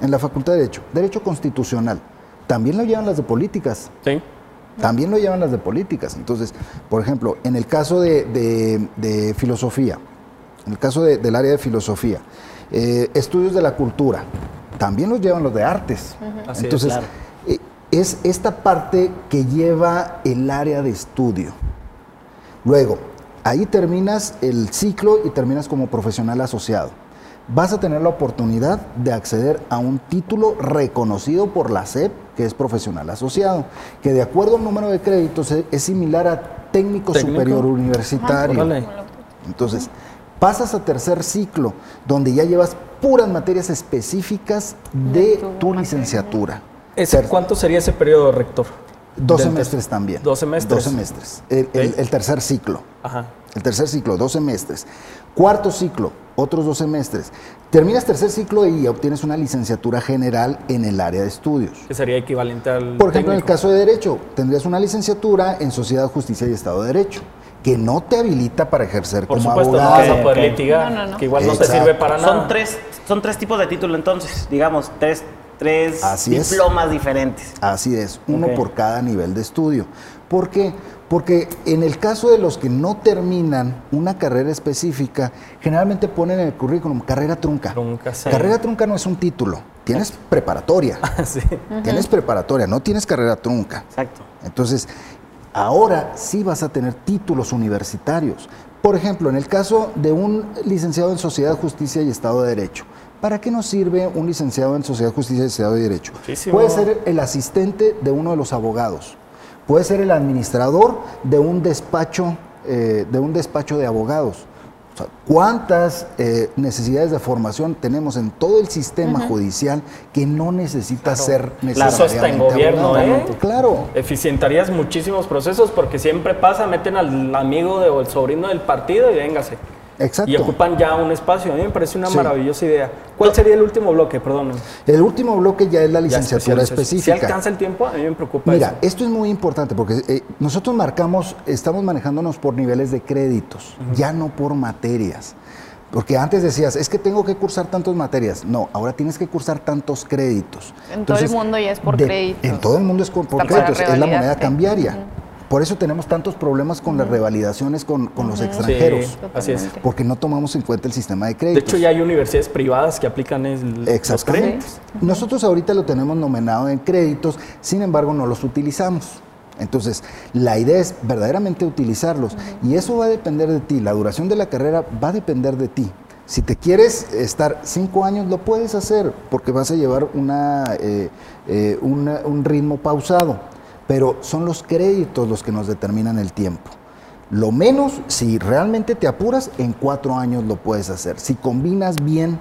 en la Facultad de Derecho, Derecho Constitucional, también lo llevan las de políticas. Sí. También lo llevan las de políticas. Entonces, por ejemplo, en el caso de, filosofía, en el caso del área de filosofía, eh, estudios de la cultura, también los llevan los de artes. Entonces, eh, es esta parte que lleva el área de estudio. Luego, ahí terminas el ciclo y terminas como profesional asociado vas a tener la oportunidad de acceder a un título reconocido por la SEP, que es profesional asociado, que de acuerdo al número de créditos es similar a técnico, superior universitario. Entonces, pasas a tercer ciclo, donde ya llevas puras materias específicas de tu licenciatura. ¿Cuánto sería ese periodo, rector? Dos semestres también. Dos semestres. Dos semestres. El, el tercer ciclo. Ajá. El tercer ciclo, dos semestres. Cuarto ciclo, otros dos semestres. Terminas tercer ciclo y obtienes una licenciatura general en el área de estudios. Que sería equivalente al. Por ejemplo, en el caso de Derecho, tendrías una licenciatura en Sociedad, Justicia y Estado de Derecho que no te habilita para ejercer Por como supuesto, abogado. no vas a poder litigar, que igual no te sirve para nada. Son tres, son tres tipos de título entonces, digamos, tres, tres diplomas diferentes. Así es, uno por cada nivel de estudio. ¿Por qué? Porque en el caso de los que no terminan una carrera específica, generalmente ponen en el currículum carrera trunca. Carrera trunca no es un título, tienes preparatoria. Ah, sí. Tienes preparatoria, no tienes carrera trunca. Exacto. Entonces, ahora sí vas a tener títulos universitarios. Por ejemplo, en el caso de un licenciado en Sociedad, Justicia y Estado de Derecho, ¿Para qué nos sirve un licenciado en Sociedad, Justicia y Estado de Derecho? Puede ser el asistente de uno de los abogados puede ser el administrador de un despacho, eh, de, un despacho de abogados. ¿Cuántas eh, necesidades de formación tenemos en todo el sistema judicial que no necesita ser necesariamente Eso está en gobierno, ¿eh? Claro. Eficientarías muchísimos procesos porque siempre pasa, meten al amigo o el sobrino del partido y véngase. Exacto. Y ocupan ya un espacio. A mí me parece una maravillosa idea. ¿Cuál sería el último bloque? Perdón. El último bloque ya es la licenciatura específica. Si alcanza el tiempo, a mí me preocupa Mira, esto es muy importante porque eh, nosotros marcamos, estamos manejándonos por niveles de créditos, ya no por materias. Porque antes decías, es que tengo que cursar tantas materias. No, ahora tienes que cursar tantos créditos. En todo el mundo ya es por créditos. En todo el mundo es por, créditos, es la moneda cambiaria. Por eso tenemos tantos problemas con las revalidaciones con, los extranjeros. así es. Porque no tomamos en cuenta el sistema de créditos. De hecho, ya hay universidades privadas que aplican el, los créditos. Nosotros ahorita lo tenemos nominado en créditos, sin embargo, no los utilizamos. Entonces, la idea es verdaderamente utilizarlos. Y eso va a depender de ti. La duración de la carrera va a depender de ti. Si te quieres estar cinco años, lo puedes hacer porque vas a llevar una, eh, eh, un ritmo pausado pero son los créditos los que nos determinan el tiempo. Lo menos, si realmente te apuras, en cuatro años lo puedes hacer. Si combinas bien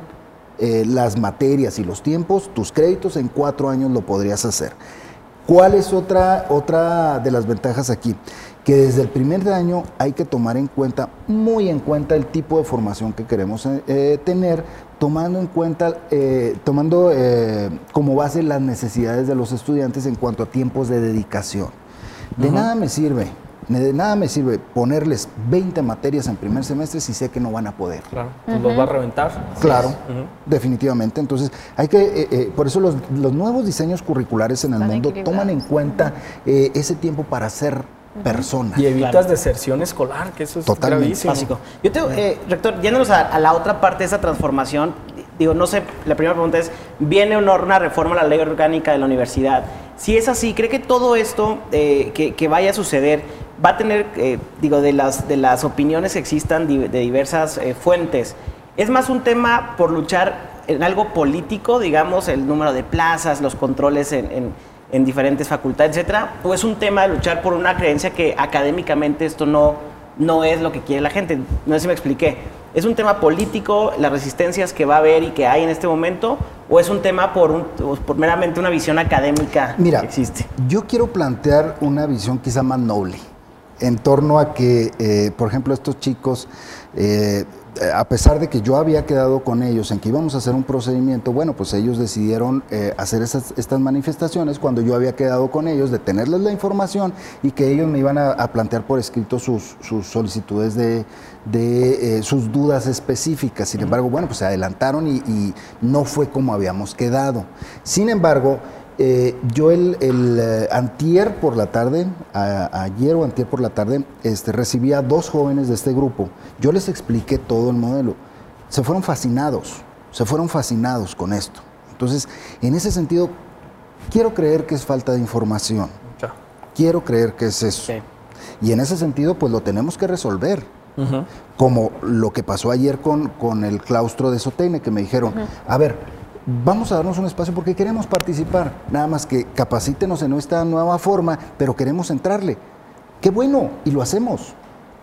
eh, las materias y los tiempos, tus créditos en cuatro años lo podrías hacer. ¿Cuál es otra, otra de las ventajas aquí? Que desde el primer año hay que tomar en cuenta, muy en cuenta, el tipo de formación que queremos eh, tener, tomando en cuenta, eh, tomando eh, como base las necesidades de los estudiantes en cuanto a tiempos de dedicación. De nada me sirve De nada me sirve ponerles 20 materias en primer semestre si sé que no van a poder. Claro, pues los va a reventar. Claro, definitivamente. Entonces, hay que, eh, eh, por eso los, los, nuevos diseños curriculares en el mundo toman en cuenta eh, ese tiempo para ser persona. Y evitas deserción escolar, que eso es Totalmente. básico. Yo tengo, rector, yéndonos a, a, la otra parte de esa transformación, digo, no sé, la primera pregunta es, ¿viene o no una reforma a la ley orgánica de la universidad? Si es así, ¿cree que todo esto que, que, vaya a suceder va a tener, eh, digo, de las, de las opiniones que existan de diversas eh, fuentes, es más un tema por luchar en algo político, digamos, el número de plazas, los controles en, en, diferentes facultades, etcétera, o es un tema de luchar por una creencia que académicamente esto no, no es lo que quiere la gente. No sé si me expliqué. ¿Es un tema político, las resistencias que va a haber y que hay en este momento? ¿O es un tema por, un, por meramente una visión académica Mira, que existe? Yo quiero plantear una visión quizá más noble en torno a que, eh, por ejemplo, estos chicos, eh, a pesar de que yo había quedado con ellos en que íbamos a hacer un procedimiento, bueno, pues ellos decidieron eh, hacer estas manifestaciones cuando yo había quedado con ellos, de tenerles la información y que ellos me iban a, plantear por escrito sus, solicitudes de, sus dudas específicas. Sin embargo, bueno, pues se adelantaron y, y no fue como habíamos quedado. Sin embargo, eh, yo el, eh, antier por la tarde, ayer o antier por la tarde, este, recibí a dos jóvenes de este grupo. Yo les expliqué todo el modelo. Se fueron fascinados, se fueron fascinados con esto. Entonces, en ese sentido, quiero creer que es falta de información. Quiero creer que es eso. Y en ese sentido, pues lo tenemos que resolver. Como lo que pasó ayer con, con el claustro de Sotene, que me dijeron, a ver, vamos a darnos un espacio porque queremos participar, nada más que capacítenos en esta nueva forma, pero queremos entrarle. Qué bueno, y lo hacemos,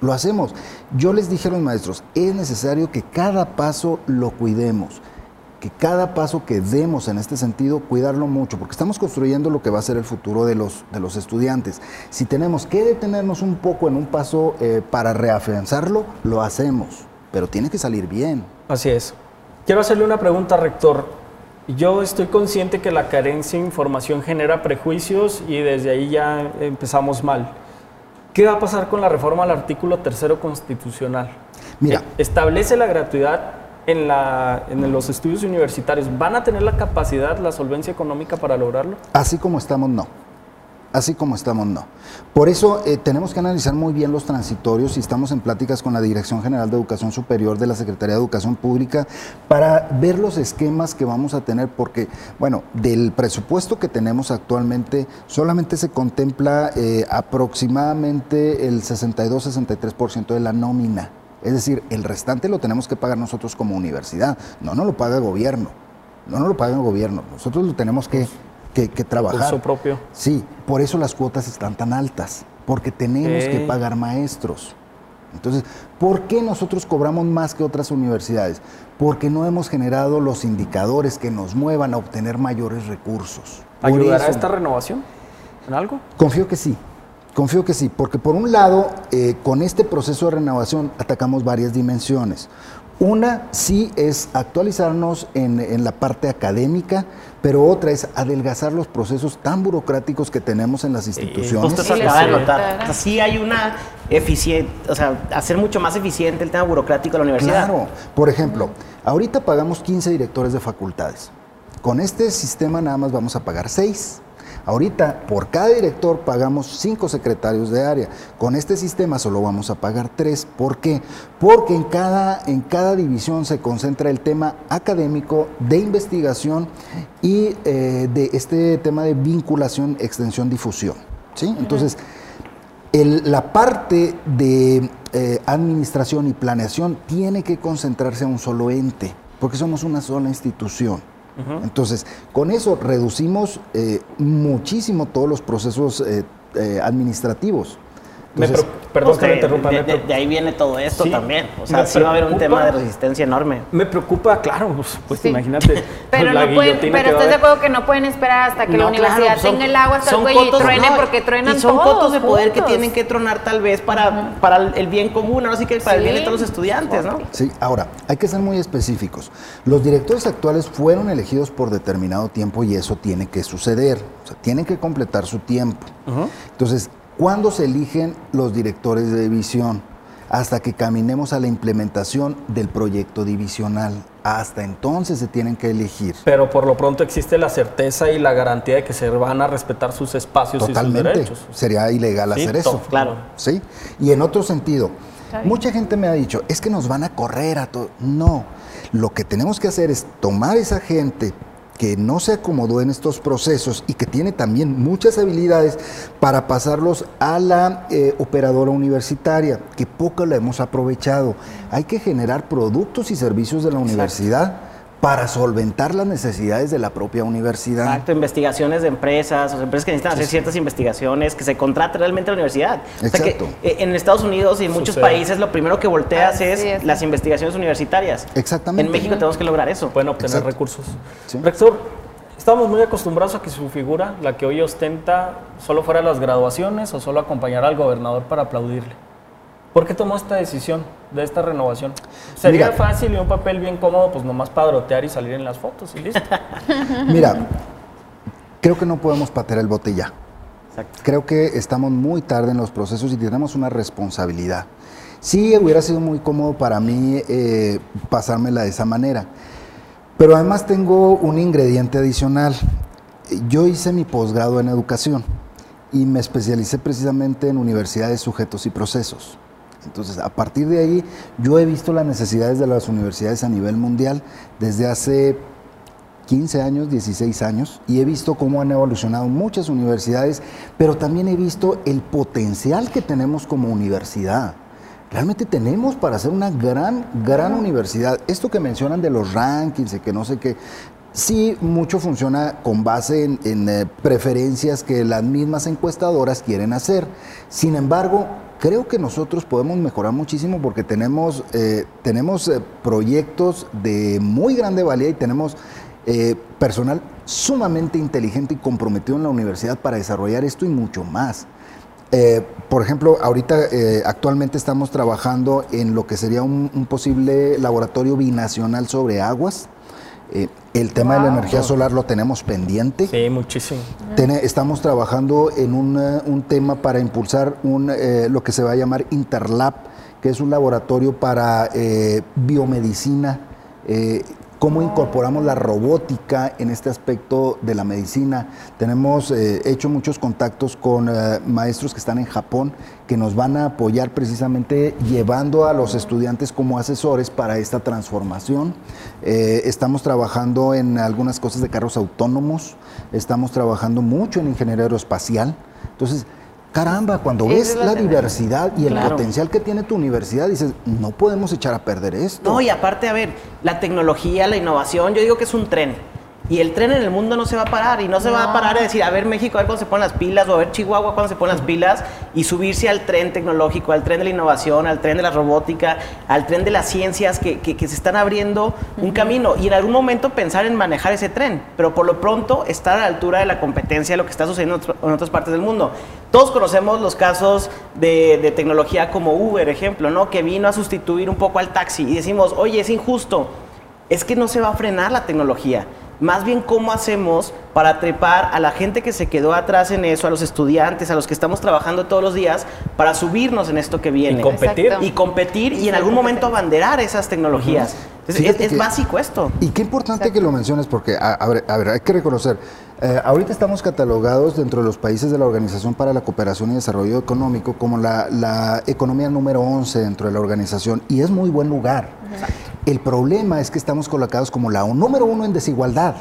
lo hacemos. Yo les dije a los maestros, es necesario que cada paso lo cuidemos, que cada paso que demos en este sentido, cuidarlo mucho, porque estamos construyendo lo que va a ser el futuro de los, de los estudiantes. Si tenemos que detenernos un poco en un paso eh, para reafianzarlo, lo hacemos, pero tiene que salir bien. Así es. Quiero hacerle una pregunta, rector. Yo estoy consciente que la carencia de información genera prejuicios y desde ahí ya empezamos mal. ¿Qué va a pasar con la reforma al artículo tercero constitucional? Mira. Establece la gratuidad en, la, en los estudios universitarios. ¿Van a tener la capacidad, la solvencia económica para lograrlo? Así como estamos, no así como estamos no. Por eso eh, tenemos que analizar muy bien los transitorios y estamos en pláticas con la Dirección General de Educación Superior de la Secretaría de Educación Pública para ver los esquemas que vamos a tener, porque, bueno, del presupuesto que tenemos actualmente solamente se contempla eh, aproximadamente el 62-63% de la nómina. Es decir, el restante lo tenemos que pagar nosotros como universidad, no no lo paga el gobierno, no nos lo paga el gobierno, nosotros lo tenemos que que, que trabajar. propio. Sí, por eso las cuotas están tan altas, porque tenemos que pagar maestros. Entonces, ¿por qué nosotros cobramos más que otras universidades? Porque no hemos generado los indicadores que nos muevan a obtener mayores recursos. ¿Ayudará esta renovación en algo? Confío que sí. Confío que sí, porque por un lado, eh, con este proceso de renovación atacamos varias dimensiones. Una sí es actualizarnos en, la parte académica, pero otra es adelgazar los procesos tan burocráticos que tenemos en las instituciones. Sí, de notar. sí hay una eficiente, o sea, hacer mucho más eficiente el tema burocrático de la universidad. Claro. Por ejemplo, ahorita pagamos 15 directores de facultades. Con este sistema nada más vamos a pagar 6. Ahorita, por cada director pagamos cinco secretarios de área. Con este sistema solo vamos a pagar tres. ¿Por qué? Porque en cada, en cada división se concentra el tema académico, de investigación y eh, de este tema de vinculación, extensión, difusión. ¿sí? Entonces, la parte de eh, administración y planeación tiene que concentrarse a un solo ente, porque somos una sola institución. Entonces, con eso reducimos eh, muchísimo todos los procesos eh, perdón que me interrumpa. De, ahí viene todo esto también. O sea, sí va a haber un tema de resistencia enorme. Me preocupa, claro, pues, pues imagínate. pero no pueden, pero estás de acuerdo que no pueden esperar hasta que la universidad tenga el agua hasta el cuello y truene porque truenan y son cotos de poder que tienen que tronar tal vez para, para el bien común, ahora sí que para el bien de todos los estudiantes, ¿no? Sí, ahora, hay que ser muy específicos. Los directores actuales fueron elegidos por determinado tiempo y eso tiene que suceder. O sea, tienen que completar su tiempo. Entonces, ¿Cuándo se eligen los directores de división? Hasta que caminemos a la implementación del proyecto divisional. Hasta entonces se tienen que elegir. Pero por lo pronto existe la certeza y la garantía de que se van a respetar sus espacios y sus derechos. Sería ilegal hacer eso. Claro. ¿Sí? Y en otro sentido, mucha gente me ha dicho, es que nos van a correr a todo. No. Lo que tenemos que hacer es tomar esa gente que no se acomodó en estos procesos y que tiene también muchas habilidades para pasarlos a la eh, operadora universitaria, que poco la hemos aprovechado. Hay que generar productos y servicios de la universidad para solventar las necesidades de la propia universidad. Exacto, investigaciones de empresas, o empresas que necesitan hacer ciertas investigaciones, que se contrate realmente la universidad. Exacto. Eh, en Estados Unidos y en muchos países lo primero que volteas es, las investigaciones universitarias. Exactamente. En México tenemos que lograr eso. Pueden obtener recursos. Rector, estamos muy acostumbrados a que su figura, la que hoy ostenta, solo fuera las graduaciones o solo acompañar al gobernador para aplaudirle. ¿Por qué tomó esta decisión de esta renovación? Sería fácil y un papel bien cómodo, pues nomás padrotear y salir en las fotos y listo. Mira, creo que no podemos patear el bote ya. Creo que estamos muy tarde en los procesos y tenemos una responsabilidad. Sí, hubiera sido muy cómodo para mí eh, pasármela de esa manera. Pero además tengo un ingrediente adicional. Yo hice mi posgrado en educación y me especialicé precisamente en universidades, sujetos y procesos. Entonces, a partir de ahí, yo he visto las necesidades de las universidades a nivel mundial desde hace 15 años, 16 años, y he visto cómo han evolucionado muchas universidades, pero también he visto el potencial que tenemos como universidad. Realmente tenemos para ser una gran, gran universidad. Esto que mencionan de los rankings y que no sé qué, sí mucho funciona con base en, en eh, preferencias que las mismas encuestadoras quieren hacer. Sin embargo, creo que nosotros podemos mejorar muchísimo porque tenemos, eh, tenemos eh, proyectos de muy grande valía y tenemos eh, personal sumamente inteligente y comprometido en la universidad para desarrollar esto y mucho más. por ejemplo, ahorita actualmente estamos trabajando en lo que sería un posible laboratorio binacional sobre aguas eh, el tema de la energía solar lo tenemos pendiente. Sí, muchísimo. estamos trabajando en un tema para impulsar un, eh, lo que se va a llamar Interlab, que es un laboratorio para eh, biomedicina cómo incorporamos la robótica en este aspecto de la medicina. Tenemos eh, hecho muchos contactos con eh, maestros que están en Japón que nos van a apoyar precisamente llevando a los estudiantes como asesores para esta transformación. Eh, estamos trabajando en algunas cosas de carros autónomos, estamos trabajando mucho en ingeniería aeroespacial. Entonces, caramba, cuando ves la diversidad y el potencial que tiene tu universidad, dices, no podemos echar a perder esto. No, y aparte, a ver, la tecnología, la innovación, yo digo que es un tren. Y el tren en el mundo no se va a parar y no se va a parar a decir, a ver México, a ver cuándo se ponen las pilas, o a ver Chihuahua cuándo se ponen las pilas, y subirse al tren tecnológico, al tren de la innovación, al tren de la robótica, al tren de las ciencias que, que, se están abriendo un camino. Y en algún momento pensar en manejar ese tren, pero por lo pronto estar a la altura de la competencia de lo que está sucediendo en otras partes del mundo. Todos conocemos los casos de, de tecnología como Uber, ejemplo, ¿no? Que vino a sustituir un poco al taxi y decimos, oye, es injusto. Es que no se va a frenar la tecnología más bien cómo hacemos para trepar a la gente que se quedó atrás en eso, a los estudiantes, a los que estamos trabajando todos los días, para subirnos en esto que viene. Y competir. Y competir y, en algún momento abanderar esas tecnologías. es, básico esto. Y qué importante que lo menciones porque, a, ver, a ver, hay que reconocer, eh, ahorita estamos catalogados dentro de los países de la Organización para la Cooperación y Desarrollo Económico como la, la economía número 11 dentro de la organización y es muy buen lugar. El problema es que estamos colocados como la número uno en desigualdad.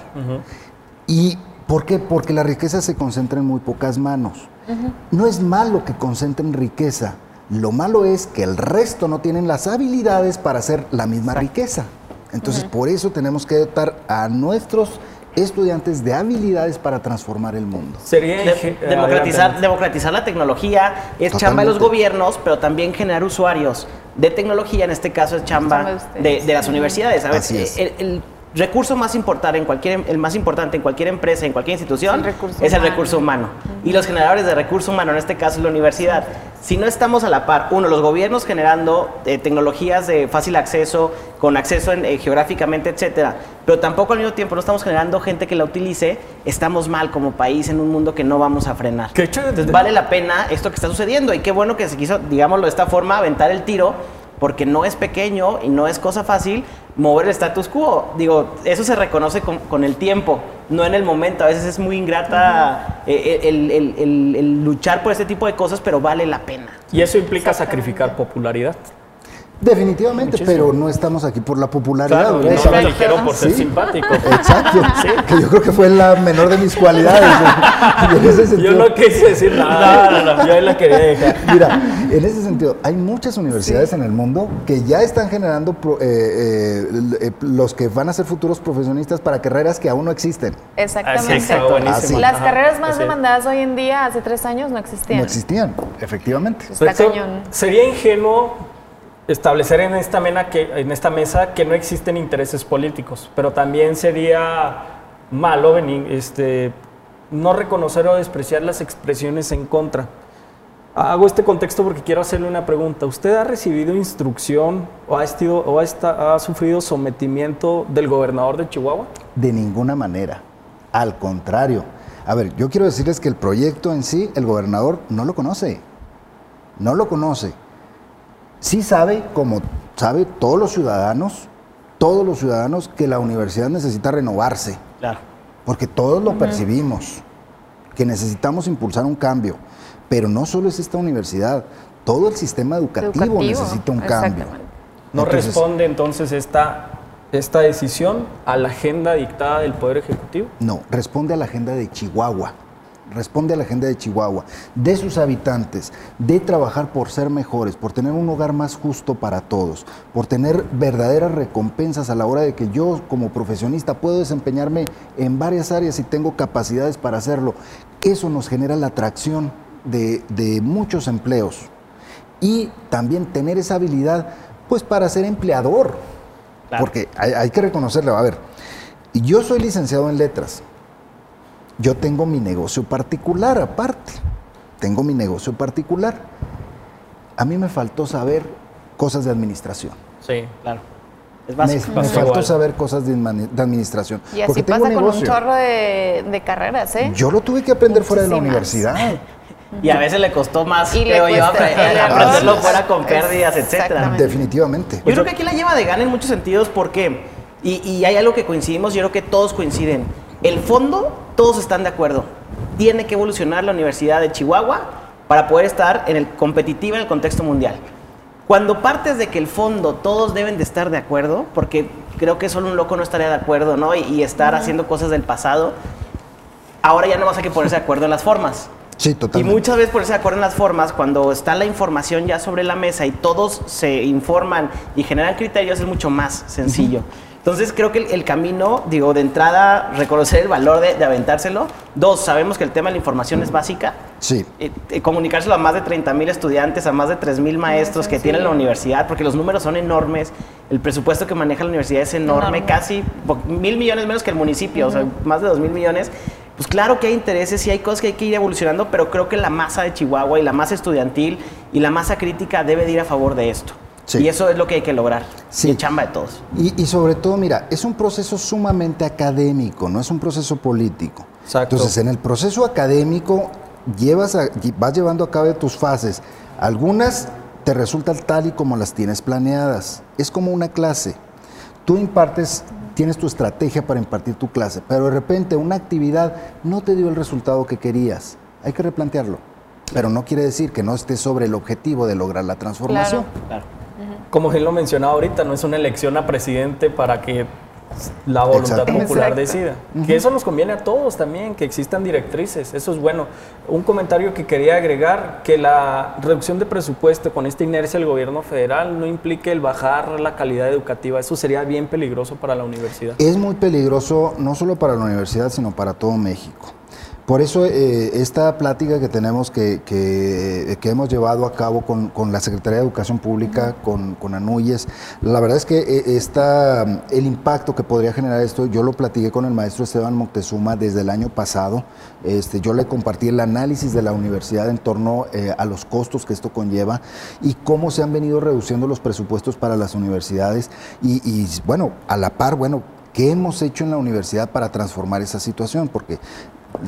¿Y por qué? Porque la riqueza se concentra en muy pocas manos. No es malo que concentren riqueza. Lo malo es que el resto no tienen las habilidades para hacer la misma riqueza. Entonces, por eso tenemos que dotar a nuestros estudiantes de habilidades para transformar el mundo. Sería democratizar, democratizar la tecnología, es chamba de los gobiernos, pero también generar usuarios de tecnología, en este caso es chamba de, las universidades. A ver, recurso más importante en cualquier, el más importante en cualquier empresa, en cualquier institución, Es el recurso es el humano. recurso humano. Y los generadores de recurso humano, en este caso la universidad, si no estamos a la par, uno, los gobiernos generando eh, tecnologías de fácil acceso, con acceso en, eh, geográficamente, etcétera, pero tampoco al mismo tiempo no estamos generando gente que la utilice, estamos mal como país en un mundo que no vamos a frenar. Desde- Vale la pena esto que está sucediendo y qué bueno que se quiso, digámoslo de esta forma, aventar el tiro, porque no es pequeño y no es cosa fácil mover el status quo. Digo, eso se reconoce con, con el tiempo, no en el momento. A veces es muy ingrata eh, el, el- el- el luchar por este tipo de cosas, pero vale la pena. Y eso implica sacrificar popularidad. Definitivamente, Muchísimo. pero no estamos aquí por la popularidad. Claro, no me dijeron por ser Sí. simpático. Exacto, que yo creo que fue la menor de mis cualidades. Y en ese Yo no quise decir nada. No, no, no. Yo ahí la quería dejar. Mira, en ese sentido, hay muchas universidades en el mundo que ya están generando pro- eh, eh, eh, los que van a ser futuros profesionistas para carreras que aún no existen. Exactamente. Exacto, buenísimo. Así. Las Ajá, carreras más así es. demandadas hoy en día, hace tres años, no existían. No existían, efectivamente. Está cañón. Sería ingenuo establecer en esta, que, en esta mesa que no existen intereses políticos, pero también sería malo este, no reconocer o despreciar las expresiones en contra. Hago este contexto porque quiero hacerle una pregunta. ¿Usted ha recibido instrucción o ha, estido, o ha, ha sufrido sometimiento del gobernador de Chihuahua? De ninguna manera. Al contrario. A ver, yo quiero decirles que el proyecto en sí, el gobernador no lo conoce. No lo conoce. Sí sabe, como sabe todos los ciudadanos, todos los ciudadanos, que la universidad necesita renovarse. Claro. Porque todos lo percibimos, que necesitamos impulsar un cambio. Pero no solo es esta universidad, todo el sistema educativo, Educativo, necesita un cambio. ¿No Entonces, responde entonces esta, esta decisión a la agenda dictada del Poder Ejecutivo? No, responde a la agenda de Chihuahua. Responde a la agenda de Chihuahua, de sus habitantes, de trabajar por ser mejores, por tener un hogar más justo para todos, por tener verdaderas recompensas a la hora de que yo como profesionista puedo desempeñarme en varias áreas y tengo capacidades para hacerlo. Eso nos genera la atracción de, de muchos empleos y también tener esa habilidad pues para ser empleador. Claro. Porque hay, hay que reconocerlo. A ver, yo soy licenciado en letras. Yo tengo mi negocio particular aparte. Tengo mi negocio particular. A mí me faltó saber cosas de administración. Sí. Claro. Es Me, básico. me Pasa faltó igual. saber cosas de, administración. Y así porque tengo pasa con un chorro de, de carreras, ¿eh? Yo lo tuve que aprender fuera de la universidad. Y a veces le costó más, Y le creo yo, aprenderlo fuera con pérdidas, etcétera. Definitivamente. Yo creo que aquí la lleva de gana en muchos sentidos porque, y, y hay algo que coincidimos, yo creo que todos coinciden. El fondo, todos están de acuerdo. Tiene que evolucionar la Universidad de Chihuahua para poder estar en el competitiva en el contexto mundial. Cuando partes de que el fondo todos deben de estar de acuerdo, porque creo que solo un loco no estaría de acuerdo, ¿no? Y, y estar haciendo cosas del pasado, ahora ya no vas a que ponerse de acuerdo en las formas. Sí, Y totalmente. muchas veces ponerse de acuerdo en las formas, cuando está la información ya sobre la mesa y todos se informan y generan criterios, es mucho más sencillo. Entonces creo que el, el camino, digo, de entrada, reconocer el valor de, de aventárselo. Dos, sabemos que el tema de la información es básica. Sí. Eh, eh, comunicárselo a más de 30 mil estudiantes, a más de 3 mil maestros que tiene la universidad, porque los números son enormes, el presupuesto que maneja la universidad es enorme, Enorme. casi mil millones menos que el municipio, o sea, más de dos mil millones. Pues claro que hay intereses y hay cosas que hay que ir evolucionando, pero creo que la masa de Chihuahua y la masa estudiantil y la masa crítica debe de ir a favor de esto. Sí. Y eso es lo que hay que lograr. Sí. Y chamba de todos. Y, y sobre todo, mira, es un proceso sumamente académico, no es un proceso político. Exacto. Entonces, en el proceso académico llevas a- vas llevando a cabo tus fases. Algunas te resultan tal y como las tienes planeadas. Es como una clase. Tú impartes, tienes tu estrategia para impartir tu clase, pero de repente una actividad no te dio el resultado que querías. Hay que replantearlo. Pero no quiere decir que no estés sobre el objetivo de lograr la transformación. Claro. Como él lo mencionaba ahorita, no es una elección a presidente para que la voluntad Exacto. popular Exacto. decida. Que eso nos conviene a todos también, que existan directrices, eso es bueno. Un comentario que quería agregar, que la reducción de presupuesto con esta inercia del gobierno federal no implique el bajar la calidad educativa, eso sería bien peligroso para la universidad. Es muy peligroso no solo para la universidad, sino para todo México. Por eso eh, esta plática que tenemos que, que, hemos llevado a cabo con, con, la Secretaría de Educación Pública, con, con Anuyes, la verdad es que eh, esta, el impacto que podría generar esto, yo lo platiqué con el maestro Esteban Moctezuma desde el año pasado. Este, yo le compartí el análisis de la universidad en torno eh, a los costos que esto conlleva y cómo se han venido reduciendo los presupuestos para las universidades. Y, y bueno, a la par, bueno, ¿Qué hemos hecho en la universidad para transformar esa situación? Porque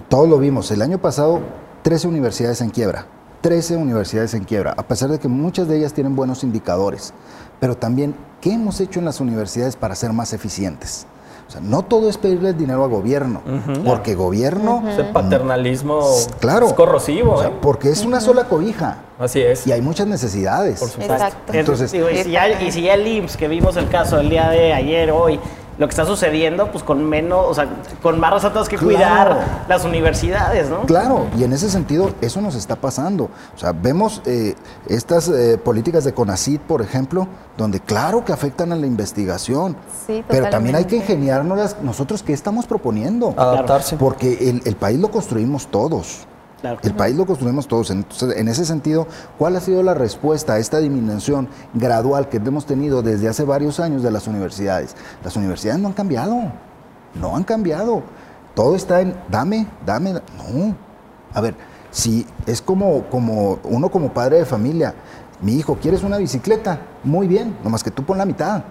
todos lo vimos, el año pasado 13 universidades en quiebra, 13 universidades en quiebra, a pesar de que muchas de ellas tienen buenos indicadores, pero también, ¿qué hemos hecho en las universidades para ser más eficientes? O sea, no todo es pedirle dinero al gobierno, porque gobierno... Ese paternalismo claro, es corrosivo. ¿eh? Porque es una sola cobija. Así es. Y hay muchas necesidades. Por supuesto. Exacto. Entonces, y, si ya, y si ya el IMSS, que vimos el caso el día de ayer, hoy, lo que está sucediendo, pues con menos, o sea, con más razones que cuidar las universidades, ¿no? Claro, y en ese sentido, eso nos está pasando. O sea, vemos eh, estas eh, políticas de CONACID, por ejemplo, donde claro que afectan a la investigación, sí, pero también hay que ingeniarnos nosotros qué estamos proponiendo. Adaptarse. Porque el, el país lo construimos todos. El país lo construimos todos. Entonces, en ese sentido, ¿cuál ha sido la respuesta a esta disminución gradual que hemos tenido desde hace varios años de las universidades? Las universidades no han cambiado. No han cambiado. Todo está en dame, dame. No. A ver, si es como, como uno como padre de familia, mi hijo, ¿quieres una bicicleta? Muy bien, nomás que tú pon la mitad.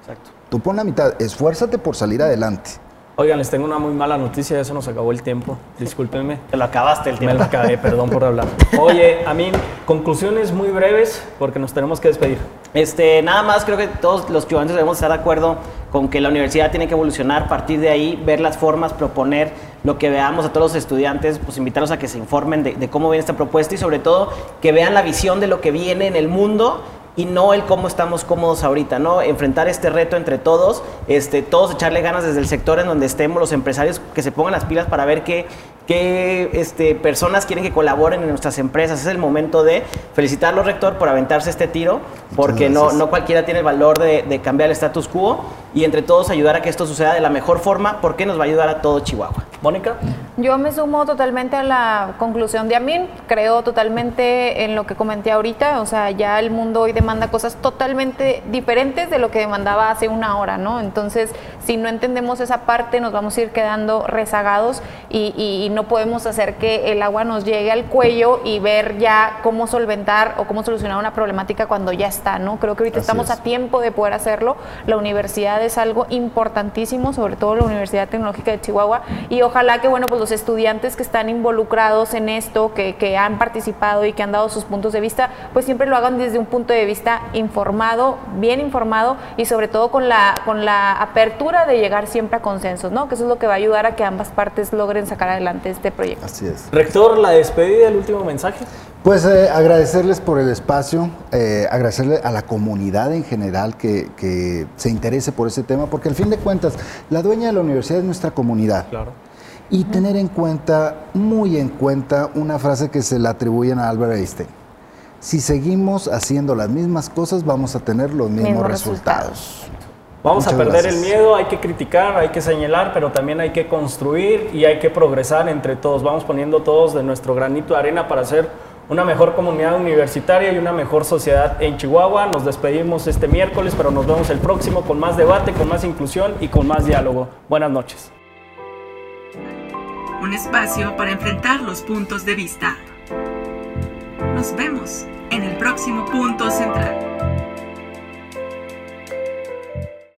Exacto. Tú pon la mitad, esfuérzate por salir adelante. Oigan, les tengo una muy mala noticia, eso nos acabó el tiempo. Discúlpenme. Te lo acabaste el tiempo. Me lo acabé, perdón por hablar. Oye, a mí, conclusiones muy breves porque nos tenemos que despedir. Este, nada más creo que todos los ciudadanos debemos estar de acuerdo con que la universidad tiene que evolucionar, partir de ahí ver las formas, proponer lo que veamos a todos los estudiantes, pues invitarlos a que se informen de, de cómo viene esta propuesta y sobre todo que vean la visión de lo que viene en el mundo y no el cómo estamos cómodos ahorita, ¿no? Enfrentar este reto entre todos, este, todos echarle ganas desde el sector en donde estemos, los empresarios que se pongan las pilas para ver qué, qué este, personas quieren que colaboren en nuestras empresas. Es el momento de felicitarlo, rector, por aventarse este tiro, porque no, no cualquiera tiene el valor de, de, cambiar el status quo y entre todos ayudar a que esto suceda de la mejor forma, porque nos va a ayudar a todo Chihuahua. Mónica. Yo me sumo totalmente a la conclusión de Amin, creo totalmente en lo que comenté ahorita, o sea, ya el mundo hoy demanda cosas totalmente diferentes de lo que demandaba hace una hora, ¿no? Entonces, si no entendemos esa parte, nos vamos a ir quedando rezagados y, y no podemos hacer que el agua nos llegue al cuello y ver ya cómo solventar o cómo solucionar una problemática cuando ya está, ¿no? Creo que ahorita estamos a tiempo de poder hacerlo. La universidad es algo importantísimo, sobre todo la Universidad Tecnológica de Chihuahua, y ojalá que, bueno, pues los estudiantes que están involucrados en esto, que, que han participado y que han dado sus puntos de vista, pues siempre lo hagan desde un punto de vista informado, bien informado y sobre todo con la, con la apertura de llegar siempre a consensos, ¿no? Que eso es lo que va a ayudar a que ambas partes logren sacar adelante este proyecto. Así es. Rector, la despedida, el último mensaje. Pues eh, agradecerles por el espacio, eh, agradecerle a la comunidad en general que, que, se interese por ese tema, porque al fin de cuentas, la dueña de la universidad es nuestra comunidad. Claro. Y tener en cuenta, muy en cuenta, una frase que se le atribuyen a Albert Einstein. Si seguimos haciendo las mismas cosas, vamos a tener los mismos, mismos resultados. resultados. Vamos a perder el miedo, hay que criticar, hay que señalar, pero también hay que construir y hay que progresar entre todos. Vamos poniendo todos de nuestro granito de arena para hacer una mejor comunidad universitaria y una mejor sociedad en Chihuahua. Nos despedimos este miércoles, pero nos vemos el próximo con más debate, con más inclusión y con más diálogo. Buenas noches. Un espacio para enfrentar los puntos de vista. Nos vemos en el próximo punto central.